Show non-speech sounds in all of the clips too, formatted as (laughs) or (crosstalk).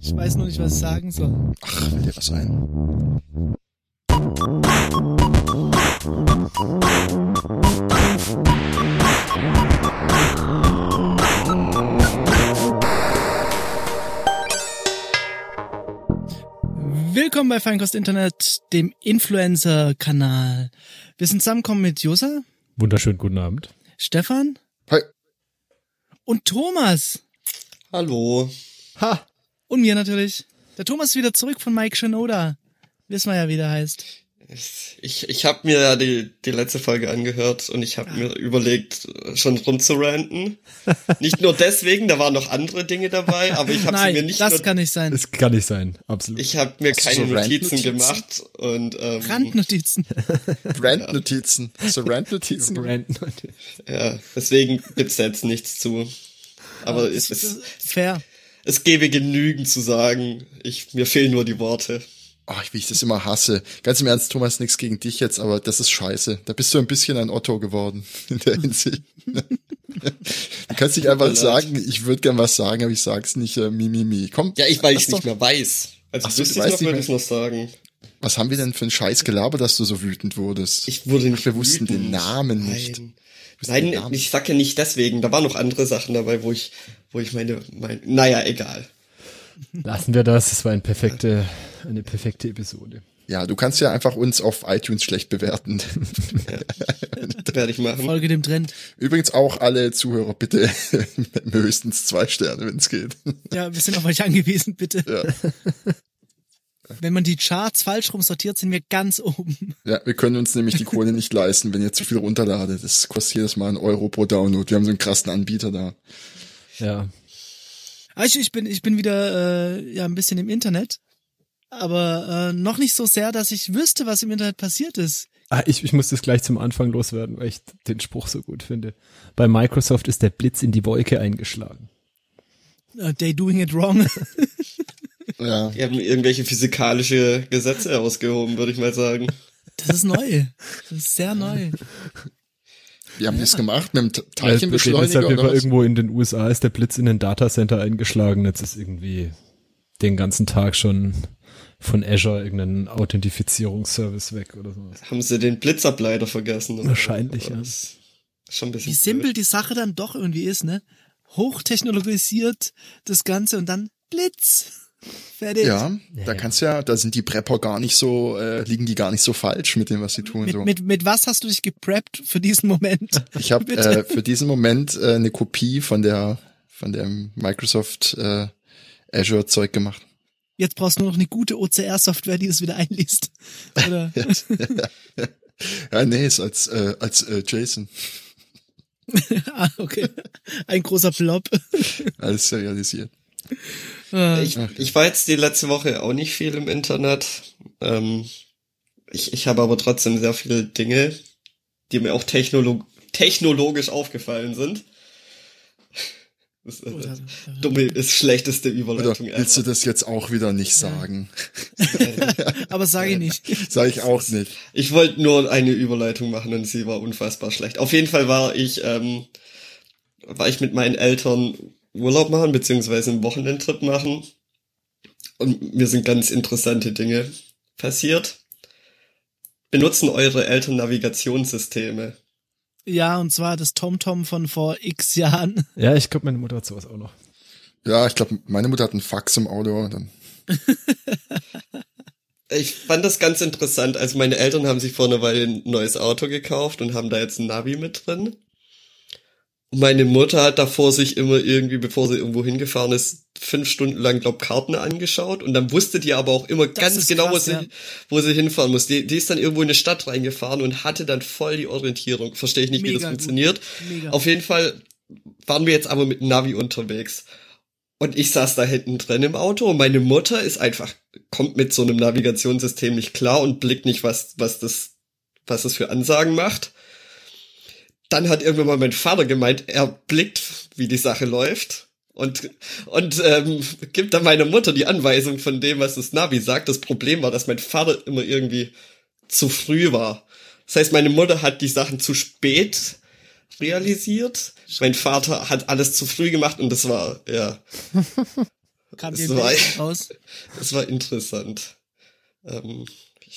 Ich weiß nur nicht, was ich sagen soll. Ach, will dir was ein? Willkommen bei Feinkost Internet, dem Influencer-Kanal. Wir sind zusammengekommen mit Josa, Wunderschönen guten Abend. Stefan Hi. und Thomas. Hallo. Ha! Und mir natürlich. Der Thomas ist wieder zurück von Mike Shinoda. Wissen wir ja, wie der heißt. Ich, ich habe mir ja die, die letzte Folge angehört und ich habe mir überlegt, schon rumzuranten. (laughs) Nicht nur deswegen, da waren noch andere Dinge dabei, aber ich habe mir nicht das nur, kann nicht sein. Das kann nicht sein, absolut. ich habe mir Hast keine so Notizen Randnotizen? gemacht und ähm, Randnotizen. (laughs) Brandnotizen. So Randnotizen. Brandon. ja, deswegen gibt's da jetzt nichts zu. Aber es, es, Fair. Es gäbe genügend zu sagen. Ich, mir fehlen nur die Worte. Oh, wie ich das immer hasse. Ganz im Ernst, Thomas, nichts gegen dich jetzt, aber das ist scheiße. Da bist du ein bisschen ein Otto geworden (laughs) in der Hinsicht. du kannst nicht einfach sagen, ich würde gern was sagen, aber ich sag's nicht, äh, mi, mi, mi. Komm, Ja, ich, weil ich nicht mehr weiß. Also Ach so, du ich noch, würde ich noch sagen. Was haben wir denn für einen Scheiß gelabert, dass du so wütend wurdest? Ich wurde nicht wir wussten den wütend. Namen nicht. Nein. Nein, ich sag ja nicht deswegen. Da waren noch andere Sachen dabei, wo ich, wo ich meine, mein, naja, egal. Lassen wir das. Es war eine perfekte, eine perfekte Episode. Ja, du kannst ja einfach uns auf iTunes schlecht bewerten. (laughs) Werde ich machen. Folge dem Trend. Übrigens auch alle Zuhörer bitte (laughs) höchstens zwei Sterne, wenn es geht. Ja, wir sind auf euch angewiesen, bitte. Ja. Wenn man die Charts falsch rum sortiert, sind wir ganz oben. Ja, wir können uns nämlich die Kohle nicht leisten, wenn ihr zu viel runterladet. Das kostet jedes Mal einen Euro pro Download. Wir haben so einen krassen Anbieter da. Ja. Also ich bin, ich bin wieder äh, ja ein bisschen im Internet, aber äh, noch nicht so sehr, dass ich wüsste, was im Internet passiert ist. Ah, ich, ich muss das gleich zum Anfang loswerden, weil ich den Spruch so gut finde. Bei Microsoft ist der Blitz in die Wolke eingeschlagen. Uh, they doing it wrong. (laughs) Ja. Die haben irgendwelche physikalische Gesetze herausgehoben, würde ich mal sagen. Das ist neu. Das ist sehr neu. Wir haben das gemacht mit dem Teilchenbeschleuniger deshalb oder was? irgendwo in den USA ist der Blitz in den Datacenter eingeschlagen. Jetzt ist irgendwie den ganzen Tag schon von Azure irgendein Authentifizierungsservice weg oder so. Haben sie den Blitzableiter vergessen? oder? Wahrscheinlich, ja. Das ist Schon ein bisschen Wie simpel die Sache dann doch irgendwie ist, ne? Hochtechnologisiert das Ganze und dann Blitz. Fertig. Ja, da ja. kannst du ja, da sind die Prepper gar nicht so, äh, liegen die gar nicht so falsch mit dem, was sie tun. Mit, so. mit, mit was hast du dich gepreppt für diesen Moment? (laughs) Ich habe äh, für diesen Moment äh, eine Kopie von der von dem Microsoft äh, Azure Zeug gemacht. Jetzt brauchst du nur noch eine gute OCR-Software, die das wieder einliest. (laughs) Oder? (laughs) Ja, nee, ist als äh, als äh, JSON ah, okay. Ein großer Blob. alles serialisiert. Äh, Ich, ich war jetzt die letzte Woche auch nicht viel im Internet. Ähm, ich, ich habe aber trotzdem sehr viele Dinge, die mir auch technolog technologisch aufgefallen sind. Das ist, Oder- äh, dumme ist schlechteste Oder Überleitung willst du das jetzt auch wieder nicht sagen? (laughs) aber sage ich nicht. Sag ich auch nicht. Ich wollte nur eine Überleitung machen und sie war unfassbar schlecht. Auf jeden Fall war ich, ähm, war ich mit meinen Eltern Urlaub machen, beziehungsweise einen Wochenendtrip machen. Und mir sind ganz interessante Dinge passiert. Benutzen eure Eltern Navigationssysteme? Ja, und zwar das TomTom von vor x Jahren. (laughs) Ja, ich glaube, meine Mutter hat sowas auch noch. Ja, ich glaube, meine Mutter hat einen Fax im Auto. Dann Ich fand das ganz interessant. Also meine Eltern haben sich vor einer Weile ein neues Auto gekauft und haben da jetzt ein Navi mit drin. Meine Mutter hat davor sich immer irgendwie, bevor sie irgendwo hingefahren ist, fünf Stunden lang, glaub, Karten angeschaut. Und dann wusste die aber auch immer Das ganz genau, krass, wo, ja. sie, wo sie hinfahren muss. Die, die ist dann irgendwo in eine Stadt reingefahren und hatte dann voll die Orientierung. Verstehe ich nicht, wie Mega das gut. funktioniert. Auf jeden Fall waren wir jetzt aber mit Navi unterwegs. Und ich saß da hinten drin im Auto und meine Mutter ist einfach, kommt mit so einem Navigationssystem nicht klar und blickt nicht, was, was das, was das für Ansagen macht. Dann hat irgendwann mal mein Vater gemeint, er blickt, wie die Sache läuft und, und ähm, gibt dann meiner Mutter die Anweisung von dem, was das Navi sagt. Das Problem war, dass mein Vater immer irgendwie zu früh war. Das heißt, meine Mutter hat die Sachen zu spät realisiert. Mein Vater hat alles zu früh gemacht und das war, ja. (laughs) Kam dir war- (laughs) raus? Das war interessant. Ähm,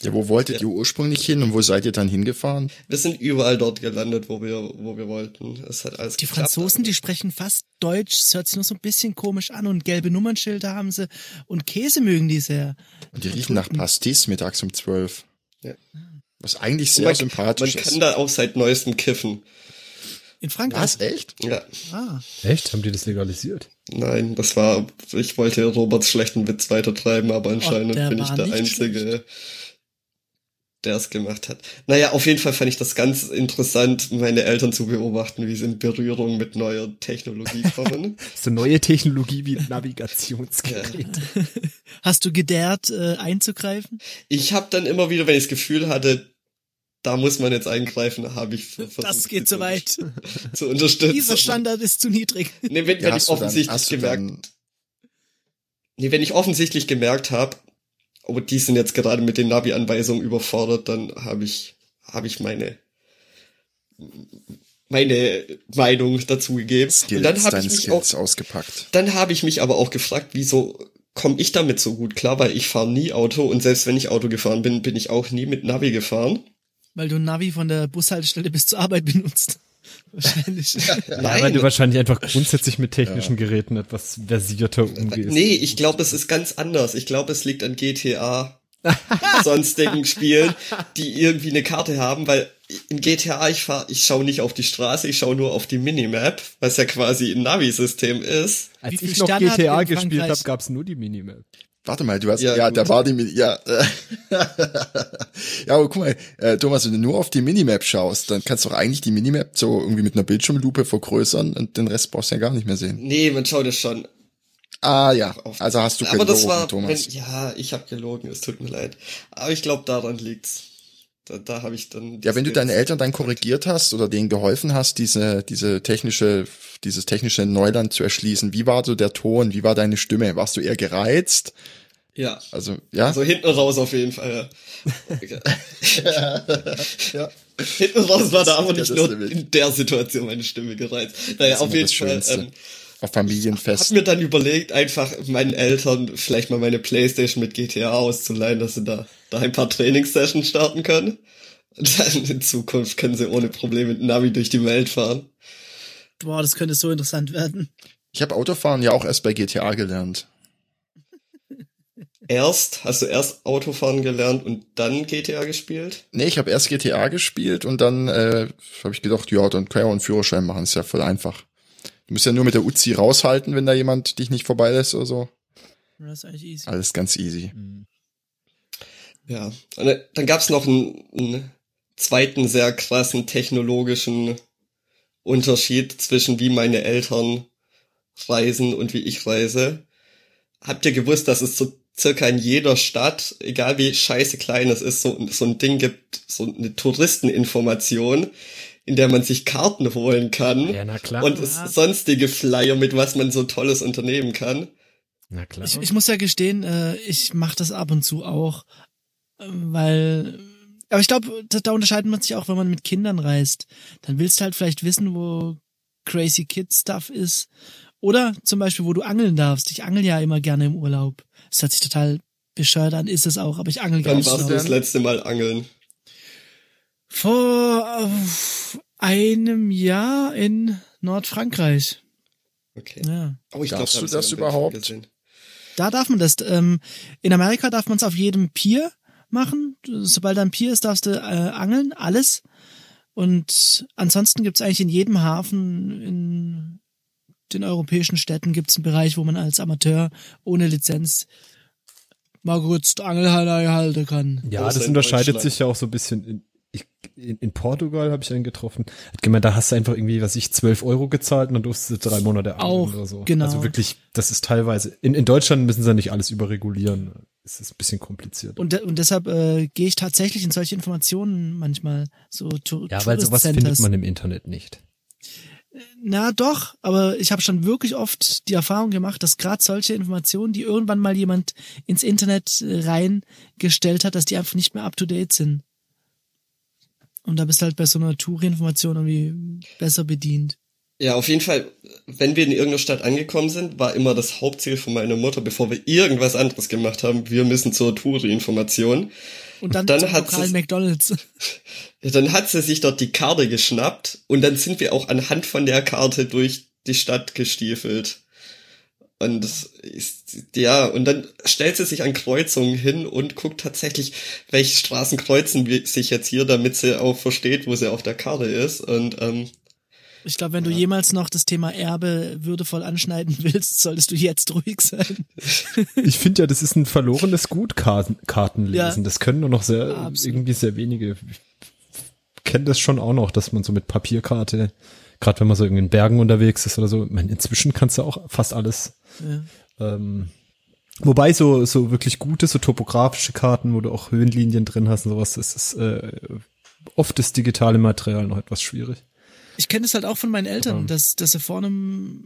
Ja, wo wolltet ihr ursprünglich hin und wo seid ihr dann hingefahren? wir sind überall dort gelandet, wo wir, wo wir wollten. Es hat alles Die geklappt. Franzosen, die sprechen fast Deutsch, es hört sich nur so ein bisschen komisch an und gelbe Nummernschilder haben sie und Käse mögen die sehr. Und die riechen nach Pastis mittags um zwölf. Ja. Was eigentlich sehr man, sympathisch man ist. kann da auch seit neuestem kiffen. In Frankreich. Was, echt? Ja. Ah. Echt? Haben die das legalisiert? Nein, das war, ich wollte Roberts schlechten Witz weitertreiben, aber anscheinend der bin ich der Einzige, der es gemacht hat. Naja, auf jeden Fall fand ich das ganz interessant, meine Eltern zu beobachten, wie sie in Berührung mit neuer Technologie kommen. (laughs) So neue Technologie wie Navigationsgerät. (laughs) Hast du gedehrt, äh, einzugreifen? ich habe dann immer wieder, wenn ich das Gefühl hatte, da muss man jetzt eingreifen, habe ich ver- versucht, Das geht zu weit. (laughs) zu unterstützen. Dieser Standard ist zu niedrig. Nee, wenn, Ja, wenn ich dann- offensichtlich du gemerkt, dann- nee, wenn ich offensichtlich gemerkt habe, oh, die sind jetzt gerade mit den Navi-Anweisungen überfordert, dann habe ich, habe ich meine, meine Meinung dazu gegeben. Skills, Und dann habe ich mich auch, ausgepackt. dann habe ich mich aber auch gefragt, wieso komme ich damit so gut klar, weil ich fahre nie Auto und selbst wenn ich Auto gefahren bin, bin ich auch nie mit Navi gefahren. Weil du Navi von der Bushaltestelle bis zur Arbeit benutzt. Wahrscheinlich. (laughs) Ja, weil du wahrscheinlich einfach grundsätzlich mit technischen Geräten etwas versierter umgehst. Nee, ich glaube, es ist ganz anders. Ich glaube, es liegt an GTA, (laughs) sonstigen Spielen, die irgendwie eine Karte haben, weil in GTA ich fahr, ich schaue nicht auf die Straße, ich schaue nur auf die Minimap, was ja quasi ein Navi-System ist. Als Wie viel ich noch GTA gespielt habe, gab's nur die Minimap. Warte mal, du hast, Ja, ja, da war die, Mi- ja, (laughs) ja, aber guck mal, äh, Thomas, wenn du nur auf die Minimap schaust, dann kannst du doch eigentlich die Minimap so irgendwie mit einer Bildschirmlupe vergrößern und den Rest brauchst du ja gar nicht mehr sehen. Nee, man schaut es schon. Ah, ja, also hast du Aber das gelogen, war, Thomas. wenn, ja, ich habe gelogen, es tut mir leid. Aber ich glaube, daran liegt's. Da, da habe ich dann. Ja, wenn du deine Eltern dann korrigiert hast oder denen geholfen hast, diese, diese technische, dieses technische Neuland zu erschließen, wie war so der Ton, wie war deine Stimme? Warst du eher gereizt? Ja. Also, ja? Also hinten raus auf jeden Fall. Ja. (laughs) ja. Hinten raus war da aber nicht nur Limit. in der Situation meine Stimme gereizt. Naja, auf jeden Fall. Ähm, Auf hab Familienfest. mir dann überlegt, einfach meinen Eltern vielleicht mal meine Playstation mit GTA auszuleihen, dass sie da, da ein paar Trainingssessions starten können. Und (laughs) dann in Zukunft können sie ohne Probleme mit Navi durch die Welt fahren. Boah, das könnte so interessant werden. Ich habe Autofahren ja auch erst bei GTA gelernt. Erst, hast du erst Autofahren gelernt und dann GTA gespielt? Nee, ich habe erst GTA gespielt und dann äh, habe ich gedacht, ja, dann kann ich auch einen Führerschein machen, ist ja voll einfach. Du musst ja nur mit der Uzi raushalten, wenn da jemand dich nicht vorbeilässt oder so. Das ist eigentlich easy. Alles ganz easy. Ja. Und dann- dann gab's noch einen, einen zweiten sehr krassen technologischen Unterschied zwischen wie meine Eltern reisen und wie ich reise. Habt ihr gewusst, dass es so circa in jeder Stadt, egal wie scheiße klein es ist, so, so ein Ding gibt, so eine Touristeninformation, in der man sich Karten holen kann Ja, na klar. und sonstige Flyer, mit was man so tolles unternehmen kann. na klar. Ich, ich muss ja gestehen, äh, ich mache das ab und zu auch, weil, aber ich glaube, da, da unterscheidet man sich auch, wenn man mit Kindern reist. Dann willst du halt vielleicht wissen, wo Crazy Kid Stuff ist. Oder zum Beispiel, wo du angeln darfst. Ich angel ja immer gerne im Urlaub. Das hört sich total bescheuert an, ist es auch, aber ich angel gerne. Wann warst du das letzte Mal angeln? Vor äh, einem Jahr in Nordfrankreich. Okay. Ja. Oh, ich Darfst da du das überhaupt? gesehen. Da darf man das. Ähm, in Amerika darf man es auf jedem Pier machen. Sobald da ein Pier ist, darfst du äh, angeln, alles. Und ansonsten gibt's eigentlich in jedem Hafen in den europäischen Städten gibt's einen Bereich, wo man als Amateur ohne Lizenz mal kurz Angelhalle halten kann. Ja, das in unterscheidet sich ja auch so ein bisschen. In, ich, in, in Portugal habe ich einen getroffen. Hat gemeint, da hast du einfach irgendwie, was ich, 12 Euro gezahlt und dann durfst du drei Monate angeln oder so. genau. Also wirklich, das ist teilweise. In, in Deutschland müssen sie ja nicht alles überregulieren. Es ist ein bisschen kompliziert. Und, de und deshalb äh, gehe ich tatsächlich in solche Informationen manchmal so to ja, weil sowas findet man im Internet nicht. Na doch, aber ich habe schon wirklich oft die Erfahrung gemacht, dass gerade solche Informationen, die irgendwann mal jemand ins Internet äh, reingestellt hat, dass die einfach nicht mehr up to date sind. Und da bist du halt bei so einer Touri-Information irgendwie besser bedient. Ja, auf jeden Fall, wenn wir in irgendeiner Stadt angekommen sind, war immer das Hauptziel von meiner Mutter, bevor wir irgendwas anderes gemacht haben, wir müssen zur Touri-Information. Und dann, dann hat sie- McDonalds. (laughs) Dann hat sie sich dort die Karte geschnappt und dann sind wir auch anhand von der Karte durch die Stadt gestiefelt. Und ist, ja, und dann stellt sie sich an Kreuzungen hin und guckt tatsächlich, welche Straßen kreuzen sich jetzt hier, damit sie auch versteht, wo sie auf der Karte ist. Und ähm, Ich glaube, wenn du jemals noch das Thema Erbe würdevoll anschneiden (laughs) willst, solltest du jetzt ruhig sein. Ich finde ja, das ist ein verlorenes Gut, Karten, Kartenlesen. Ja. Das können nur noch sehr, Absolut. irgendwie sehr wenige. Ich kenne das schon auch noch, dass man so mit Papierkarte, gerade wenn man so irgendwie in Bergen unterwegs ist oder so, ich meine, inzwischen kannst du auch fast alles. Ja. Ähm, wobei so, so wirklich gute, so topografische Karten, wo du auch Höhenlinien drin hast und sowas, das ist äh, oft das digitale Material noch etwas schwierig. Ich kenne es halt auch von meinen Eltern, dass, dass sie vor einem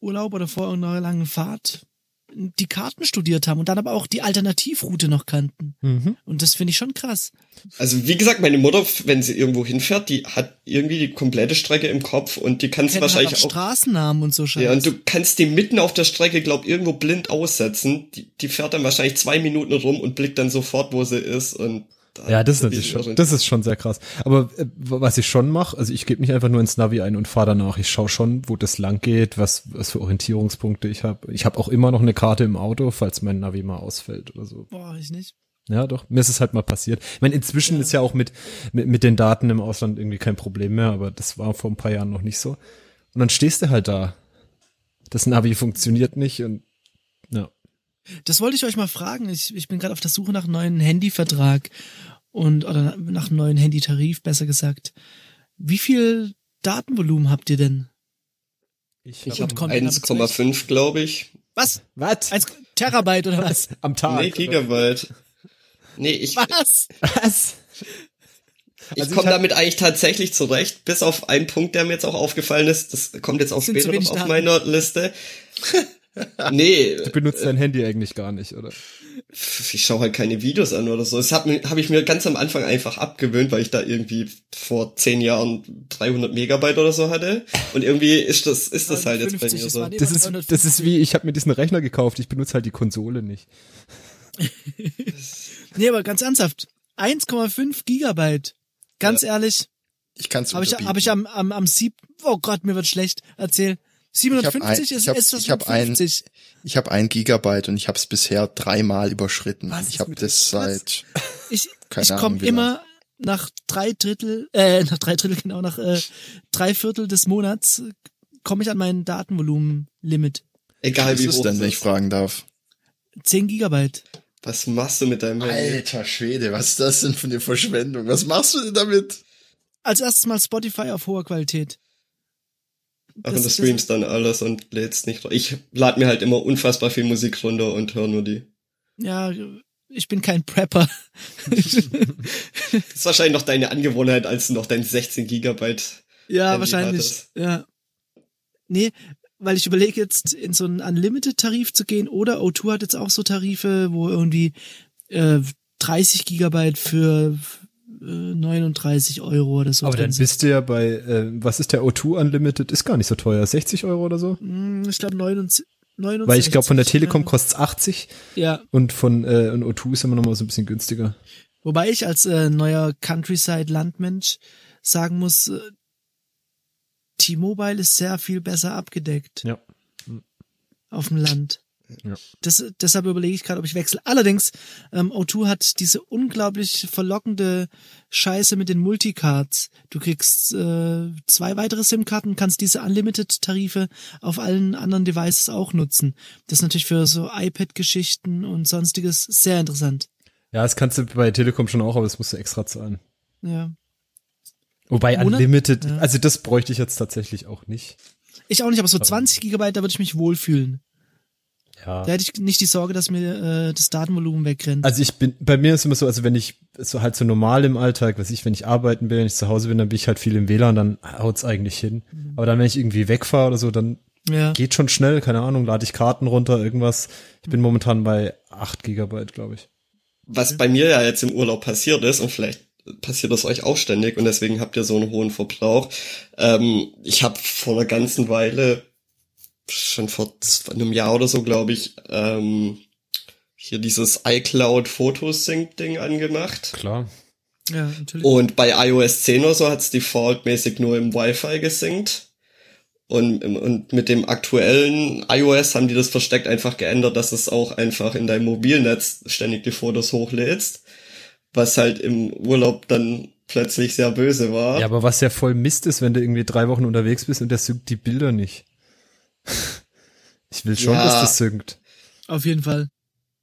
Urlaub oder vor einer langen Fahrt die Karten studiert haben und dann aber auch die Alternativroute noch kannten. Mhm. Und das finde ich schon krass. also wie gesagt, meine Mutter, wenn sie irgendwo hinfährt, die hat irgendwie die komplette Strecke im Kopf und die kannst halt wahrscheinlich auch auch Straßennamen und so Scheiße. Ja, und du kannst die mitten auf der Strecke, glaub, irgendwo blind aussetzen. Die, die fährt dann wahrscheinlich zwei Minuten rum und blickt dann sofort, wo sie ist. Und Ja, das ist natürlich schon, das ist schon sehr krass. Aber äh, was ich schon mache, also ich gebe nicht einfach nur ins Navi ein und fahre danach. Ich schaue schon, wo das lang geht, was, was für Orientierungspunkte ich habe. Ich habe auch immer noch eine Karte im Auto, falls mein Navi mal ausfällt oder so. Boah, ich nicht. Ja, doch. Mir ist es halt mal passiert. Ich meine, inzwischen ist ja auch mit, mit, mit den Daten im Ausland irgendwie kein Problem mehr, aber das war vor ein paar Jahren noch nicht so. Und dann stehst du halt da. Das Navi funktioniert nicht und ja. Das wollte ich euch mal fragen. Ich, ich bin gerade auf der Suche nach einem neuen Handyvertrag und oder nach einem neuen Handytarif, besser gesagt. Wie viel Datenvolumen habt ihr denn? Ich, Ich habe kommt einer mit 1,5, glaube ich. Was? Was? Eins Terabyte oder was? (laughs) Am Tag. nee, Gigabyte. Nee, ich, Was? Was? ich Also komme damit eigentlich tatsächlich zurecht, bis auf einen Punkt, der mir jetzt auch aufgefallen ist. Das kommt jetzt auch später noch auf meiner Liste. (laughs) (laughs) nee, Du benutzt dein Handy eigentlich gar nicht, oder? ich schaue halt keine Videos an oder so. Das habe hab ich mir ganz am Anfang einfach abgewöhnt, weil ich da irgendwie vor zehn Jahren 300 Megabyte oder so hatte. Und irgendwie ist das, ist das halt jetzt bei 50, mir das so. Das ist, 350. das ist wie, ich habe mir diesen Rechner gekauft, ich benutze halt die Konsole nicht. (laughs) Nee, aber ganz ernsthaft. 1,5 Gigabyte. Ganz ehrlich, Ich kann es habe ich, hab ich am, am, am Sieb, oh Gott, mir wird schlecht. Erzähl. Ich hab 750 ein- ist, ich hab- ist das ich hab ein- 50. Ich habe ein Gigabyte und ich habe es bisher dreimal überschritten. Was ich ist habe das seit (laughs) Ich, keine ich komme immer nach drei Drittel, äh, (laughs) nach drei Drittel, genau, nach äh, drei Viertel des Monats komme ich an mein Datenvolumen-Limit. Egal wie ist hoch denn, wenn ich ist. fragen darf? 10 Gigabyte. Was machst du mit deinem Handy? Alter Schwede, was ist das denn für eine Verschwendung? Was machst du denn damit? Als erstes mal Spotify auf hoher Qualität. Ach, und du streamst dann alles und lädst nicht. Ich lade mir halt immer unfassbar viel Musik runter und höre nur die. Ja, ich bin kein Prepper. Das ist wahrscheinlich noch deine Angewohnheit, als du noch dein 16 Gigabyte. Ja, Handy wahrscheinlich. hattest. Ja. Nee, weil ich überlege jetzt in so einen Unlimited-Tarif zu gehen oder O2 hat jetzt auch so Tarife, wo irgendwie äh, 30 Gigabyte für 39 Euro oder so. Aber dann bist du ja bei, äh, was ist der O2 Unlimited? Ist gar nicht so teuer, 60 Euro oder so? Hm, Ich glaube 69. Weil ich glaube, von der Telekom ja. kostet's 80 Ja, und von äh, und O2 ist immer noch mal so ein bisschen günstiger. wobei ich als äh, neuer Countryside-Landmensch sagen muss, äh, T-Mobile ist sehr viel besser abgedeckt Ja. auf dem Land. Ja. Das, deshalb überlege ich gerade, ob ich wechsle. Allerdings, ähm, O2 hat diese unglaublich verlockende Scheiße mit den Multicards. Du kriegst äh, zwei weitere SIM-Karten, kannst diese Unlimited-Tarife auf allen anderen Devices auch nutzen. Das ist natürlich für so iPad-Geschichten und sonstiges sehr interessant. Ja, das kannst du bei Telekom schon auch, aber das musst du extra zahlen. Ja. Wobei Monat? Unlimited, Ja. also das bräuchte ich jetzt tatsächlich auch nicht. Ich auch nicht, aber so 20 Gigabyte, da würde ich mich wohlfühlen. Ja. Da hätte ich nicht die Sorge, dass mir äh, das Datenvolumen wegrennt. Also ich bin, bei mir ist immer so, also wenn ich so halt so normal im Alltag, was ich, wenn ich arbeiten bin, wenn ich zu Hause bin, dann bin ich halt viel im WLAN, dann haut's eigentlich hin. Aber dann, wenn ich irgendwie wegfahre oder so, dann ja. geht schon schnell, keine Ahnung, lade ich Karten runter, irgendwas. Ich bin momentan bei 8 Gigabyte, glaube ich. Was bei mir ja jetzt im Urlaub passiert ist, und vielleicht passiert das euch auch ständig und deswegen habt ihr so einen hohen Verbrauch. Ähm, ich habe vor einer ganzen Weile, schon vor einem Jahr oder so, glaube ich, ähm, hier dieses iCloud Photosync Ding angemacht. Klar. Ja, natürlich. Und bei iOS 10 oder so hat's defaultmäßig nur im Wi-Fi gesynkt. Und, und mit dem aktuellen iOS haben die das versteckt einfach geändert, dass es auch einfach in deinem Mobilnetz ständig die Fotos hochlädst. Was halt im Urlaub dann plötzlich sehr böse war. Ja, aber was ja voll Mist ist, wenn du irgendwie drei Wochen unterwegs bist und der synkt die Bilder nicht. Ich will schon, Ja. dass das synkt. Auf jeden Fall.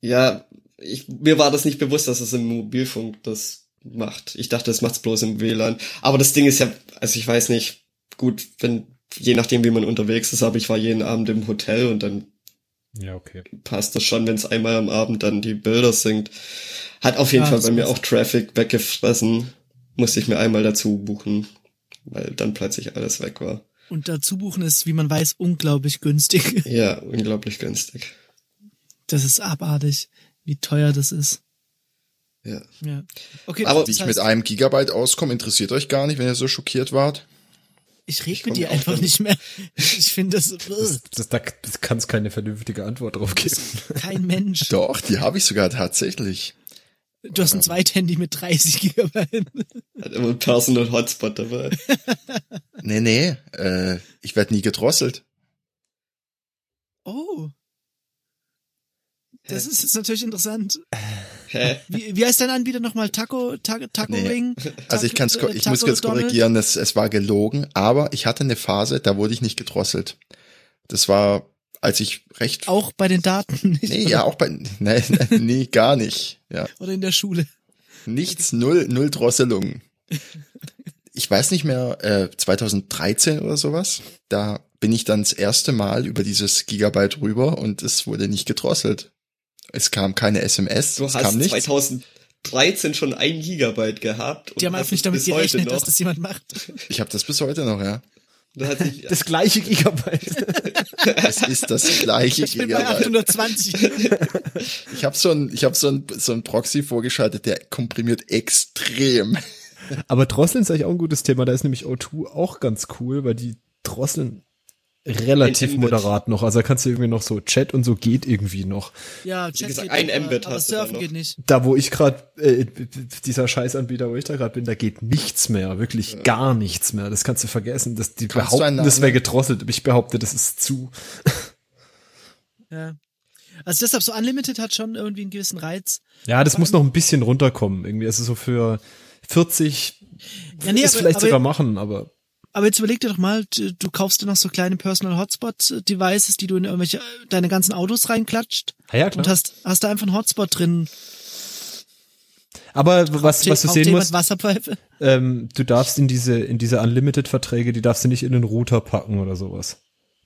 Ja, ich, mir war das nicht bewusst, dass es im Mobilfunk das macht. Ich dachte, es macht's bloß im WLAN. Aber das Ding ist ja, also ich weiß nicht, gut, wenn, je nachdem, wie man unterwegs ist, aber ich war jeden Abend im Hotel und dann Ja, okay. passt das schon, wenn es einmal am Abend dann die Bilder singt. Hat auf jeden Ja, Fall bei mir auch Traffic weggefressen. Musste ich mir einmal dazu buchen, weil dann plötzlich alles weg war. Und dazu buchen ist, wie man weiß, unglaublich günstig. (laughs) Ja, unglaublich günstig. Das ist abartig, wie teuer das ist. Ja. Ja. Okay, Aber Wie ich heißt, mit einem Gigabyte auskomme, interessiert euch gar nicht, wenn ihr so schockiert wart. ich rede mit dir einfach dann- nicht mehr. (laughs) Ich finde das, Das, das, da kann es keine vernünftige Antwort drauf geben. kein Mensch. Doch, die habe ich sogar tatsächlich. Du hast ein Zweithandy mit 30 Gigabyte. Hat immer ein Personal Hotspot dabei. (laughs) Nee, nee, äh, ich werde nie gedrosselt. Oh. Das ist jetzt natürlich interessant. Hä? Wie, wie heißt dein Anbieter nochmal? Taco, Taco, Taco Nee. Ring? Also ich kann's, Taco- ich Taco muss kurz Donald? korrigieren, es, es war gelogen, aber ich hatte eine Phase, da wurde ich nicht gedrosselt. Das war, als ich recht, Auch bei den Daten (laughs) nicht. nee, ja, auch bei, nee, nee, nee, gar nicht, ja. Oder in der Schule. Nichts, null, null Drosselung. Ich weiß nicht mehr, äh, 2013 oder sowas, da bin ich dann das erste Mal über dieses Gigabyte rüber und es wurde nicht gedrosselt. Es kam keine SMS, Du es hast kam nichts. 2013 schon ein Gigabyte gehabt. und Die haben einfach nicht damit bis heute gerechnet, noch. dass das jemand macht. Ich habe das bis heute noch, ja. Sich, Das gleiche Gigabyte. Es ist das gleiche Ich bin bei Gigabyte. 820. Ich habe so ein, ich habe so ein, so ein Proxy vorgeschaltet, der komprimiert extrem. Aber Drosseln ist eigentlich auch ein gutes Thema. Da ist nämlich O2 auch ganz cool, weil die drosseln relativ moderat noch. Also da kannst du irgendwie noch so Chat und so geht irgendwie noch. Ja, Chat gesagt, geht ein Mbit aber hast du da Surfen noch. geht nicht. Da, wo ich gerade, äh, dieser Scheißanbieter, wo ich da gerade bin, da geht nichts mehr. Wirklich gar nichts mehr. Das kannst du vergessen. Das, die Kannst behaupten, das wäre gedrosselt. Ich behaupte, das ist zu. Ja. Also deshalb so Unlimited hat schon irgendwie einen gewissen Reiz. Ja, das muss noch ein bisschen runterkommen. Irgendwie, also so für 40 Ja, nee, ist aber- vielleicht aber- sogar machen, aber Aber jetzt überleg dir doch mal, du, du kaufst dir noch so kleine Personal Hotspot Devices, die du in irgendwelche deine ganzen Autos reinklatscht ja, ja klar. und hast hast da einfach einen Hotspot drin. aber was, was du sehen musst, Wasserpfeife. ähm, du darfst in diese, in diese Unlimited-Verträge, die darfst du nicht in den Router packen oder sowas.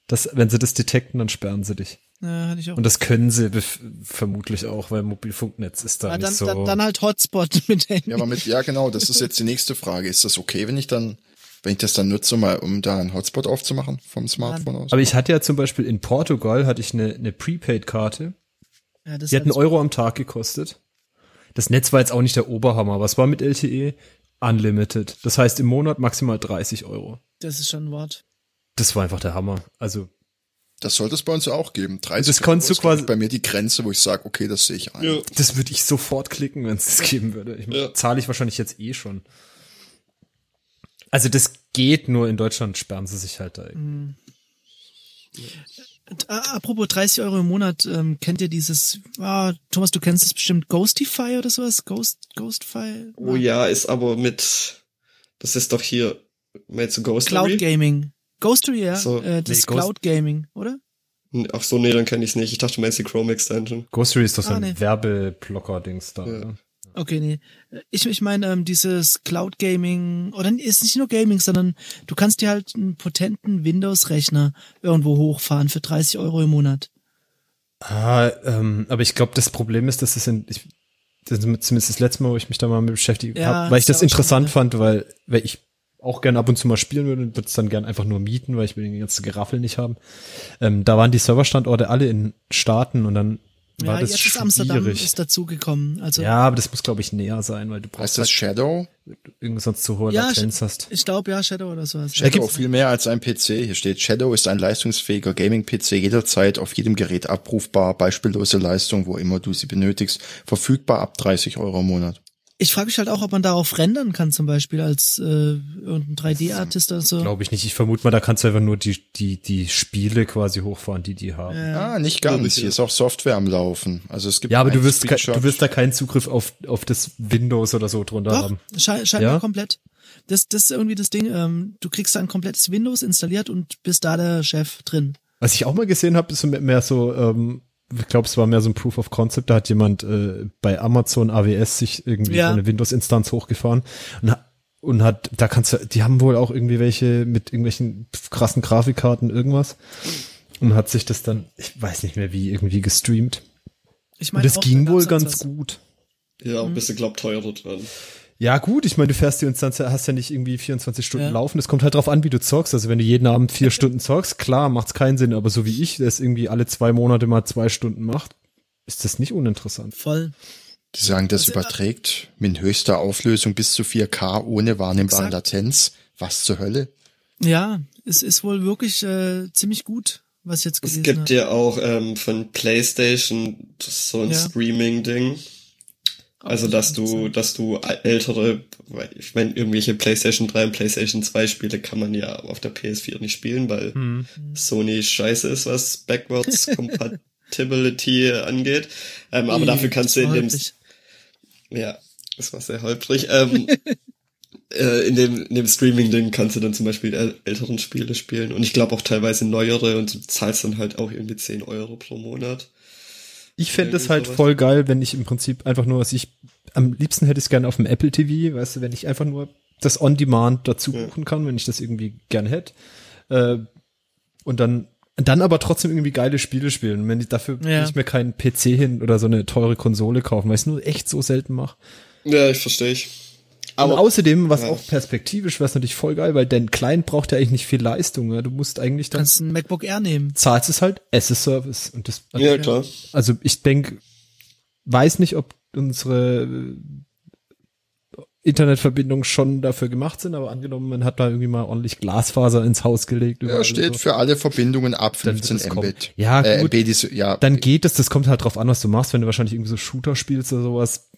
Das, wenn sie das detekten, dann sperren sie dich. Ja, hatte ich auch. Und das können sie vermutlich auch, weil Mobilfunknetz ist da Ja, nicht dann, so. dann, dann halt Hotspot (laughs) mit Handy. Ja, aber mit, ja genau, das ist jetzt die nächste Frage. Ist das okay, wenn ich dann, wenn ich das dann nutze, mal, um da einen Hotspot aufzumachen vom Smartphone aus? aber ich hatte ja zum Beispiel in Portugal hatte ich eine, eine Prepaid-Karte. ja, das Die hat einen Euro am Tag gekostet. Das Netz war jetzt auch nicht der Oberhammer. Was war mit LTE? Unlimited. Das heißt im Monat maximal 30 Euro. das ist schon ein Wort. Das war einfach der Hammer. Also Das sollte es bei uns ja auch geben. 30 Das konntest du quasi- bei mir die Grenze, wo ich sage, okay, das sehe ich ein. Ja. Das würde ich sofort klicken, wenn es das geben würde. Ich mein, Ja. zahle ich wahrscheinlich jetzt eh schon. Also das geht nur in Deutschland, sperren sie sich halt da. Äh, apropos 30 Euro im Monat, ähm, kennt ihr dieses, ah, Thomas, du kennst das bestimmt, Ghostify oder sowas? Ghost, Ghostfy? Oh ja, ist aber mit, das ist doch hier, meinst du Cloud Ghostory? Gaming. Ghostory, ja. So, äh, das nee, ist Ghost- Cloud Gaming, oder? Ach so, nee, dann kenne ich nicht. Ich dachte, du meinst die Chrome Extension. Ghostery ist doch so Ah, ein nee. Werbeblocker-Dings da. Ja. oder? Okay, nee. Ich, ich meine, ähm, dieses Cloud Gaming, oder ist nicht nur Gaming, sondern du kannst dir halt einen potenten Windows-Rechner irgendwo hochfahren für 30 Euro im Monat. Ah, ähm, aber ich glaube, das Problem ist, dass es in, ich, das zumindest das letzte Mal, wo ich mich da mal mit beschäftigt Ja, habe, weil ich das interessant schon, fand, weil, weil ich auch gern ab und zu mal spielen würde und würde es dann gern einfach nur mieten, weil ich will den ganzen Geraffel nicht haben. Ähm, da waren die Serverstandorte alle in Staaten und dann war ja, das jetzt ist Amsterdam schwierig. ist dazugekommen. Also Ja, aber das muss, glaube ich, näher sein, weil du Heißt brauchst das halt Shadow? irgend sonst zu hohe Ja, Latenz hast. ich glaube ja Shadow oder sowas. Shadow viel mehr als ein PC. Hier steht, Shadow ist ein leistungsfähiger Gaming-PC, jederzeit auf jedem Gerät abrufbar, beispiellose Leistung, wo immer du sie benötigst, verfügbar ab 30 Euro im Monat. Ich frage mich halt auch, ob man darauf rendern kann, zum Beispiel als äh, irgendein 3D-Artist oder so. Glaube ich nicht. Ich vermute mal, da kannst du einfach nur die, die, die Spiele quasi hochfahren, die die haben. Ja, Ah, nicht ganz. Hier ist auch Software am Laufen. Also es gibt aber du wirst, Screenshot. du wirst da keinen Zugriff auf, auf das Windows oder so drunter Doch, haben. schei scheinbar Ja? komplett. Das, das ist irgendwie das Ding, ähm, du kriegst da ein komplettes Windows installiert und bist da der Chef drin. Was ich auch mal gesehen habe, ist mehr so, ähm, ich glaube, es war mehr so ein Proof of Concept. Da hat jemand äh, bei Amazon AWS sich irgendwie Ja. so eine Windows-Instanz hochgefahren und, und hat, da kannst du, die haben wohl auch irgendwie welche mit irgendwelchen krassen Grafikkarten irgendwas und hat sich das dann, ich weiß nicht mehr wie, irgendwie gestreamt. Ich Und meine, das ging wohl ganz was. gut. Ja, bist du glaubt teurer dran. Ja, gut, ich meine, du fährst die Instanz, hast ja nicht irgendwie 24 Stunden Ja. laufen. Es kommt halt drauf an, wie du zockst. Also wenn du jeden Abend vier (laughs) Stunden zockst, klar, macht's keinen Sinn, aber so wie ich, der es irgendwie alle zwei Monate mal zwei Stunden macht, ist das nicht uninteressant. Voll. Die sagen, das Also, überträgt mit höchster Auflösung bis zu 4K ohne wahrnehmbare Exakt. Latenz. Was zur Hölle? Ja, es ist wohl wirklich äh, ziemlich gut, was jetzt Es gelesen gibt habe. ja auch ähm, von PlayStation so ein Ja. Streaming-Ding. Also, dass du, dass du ältere, weil ich meine, irgendwelche PlayStation 3 und PlayStation 2 Spiele kann man ja auf der PS4 nicht spielen, weil Hm. Sony scheiße ist, was Backwards (laughs) Compatibility angeht. Ähm, aber dafür kannst du in dem, ja, das war sehr holprig. Ähm, (laughs) äh, in dem, in dem Streaming-Ding kannst du dann zum Beispiel äl älteren Spiele spielen und ich glaube auch teilweise neuere und du zahlst dann halt auch irgendwie 10 Euro pro Monat. Ich fände es halt sowas. voll geil, wenn ich im Prinzip einfach nur, was ich, am liebsten hätte ich es gerne auf dem Apple TV, weißt du, wenn ich einfach nur das On-Demand dazu Ja. buchen kann, wenn ich das irgendwie gern hätte. Äh, und dann, dann aber trotzdem irgendwie geile Spiele spielen. Und wenn ich dafür Ja. will ich mir keinen PC hin oder so eine teure Konsole kaufen, weil ich es nur echt so selten mache. Ja, ich verstehe ich. Und Aber außerdem, was ja. auch perspektivisch wäre, ist natürlich voll geil, weil dein Client braucht ja eigentlich nicht viel Leistung. Ja? Du musst eigentlich Du dann kannst ein MacBook Air nehmen. zahlst es halt as a Service. Und das, ja, klar. also ich denke, weiß nicht, ob unsere Internetverbindungen schon dafür gemacht sind, aber angenommen, man hat da irgendwie mal ordentlich Glasfaser ins Haus gelegt. Ja, steht so, für alle Verbindungen ab Dann wird 15 es kommen. Mbit. Ja, äh, gut. MB, die, ja, Dann geht es, das kommt halt drauf an, was du machst, wenn du wahrscheinlich irgendwie so Shooter spielst oder sowas.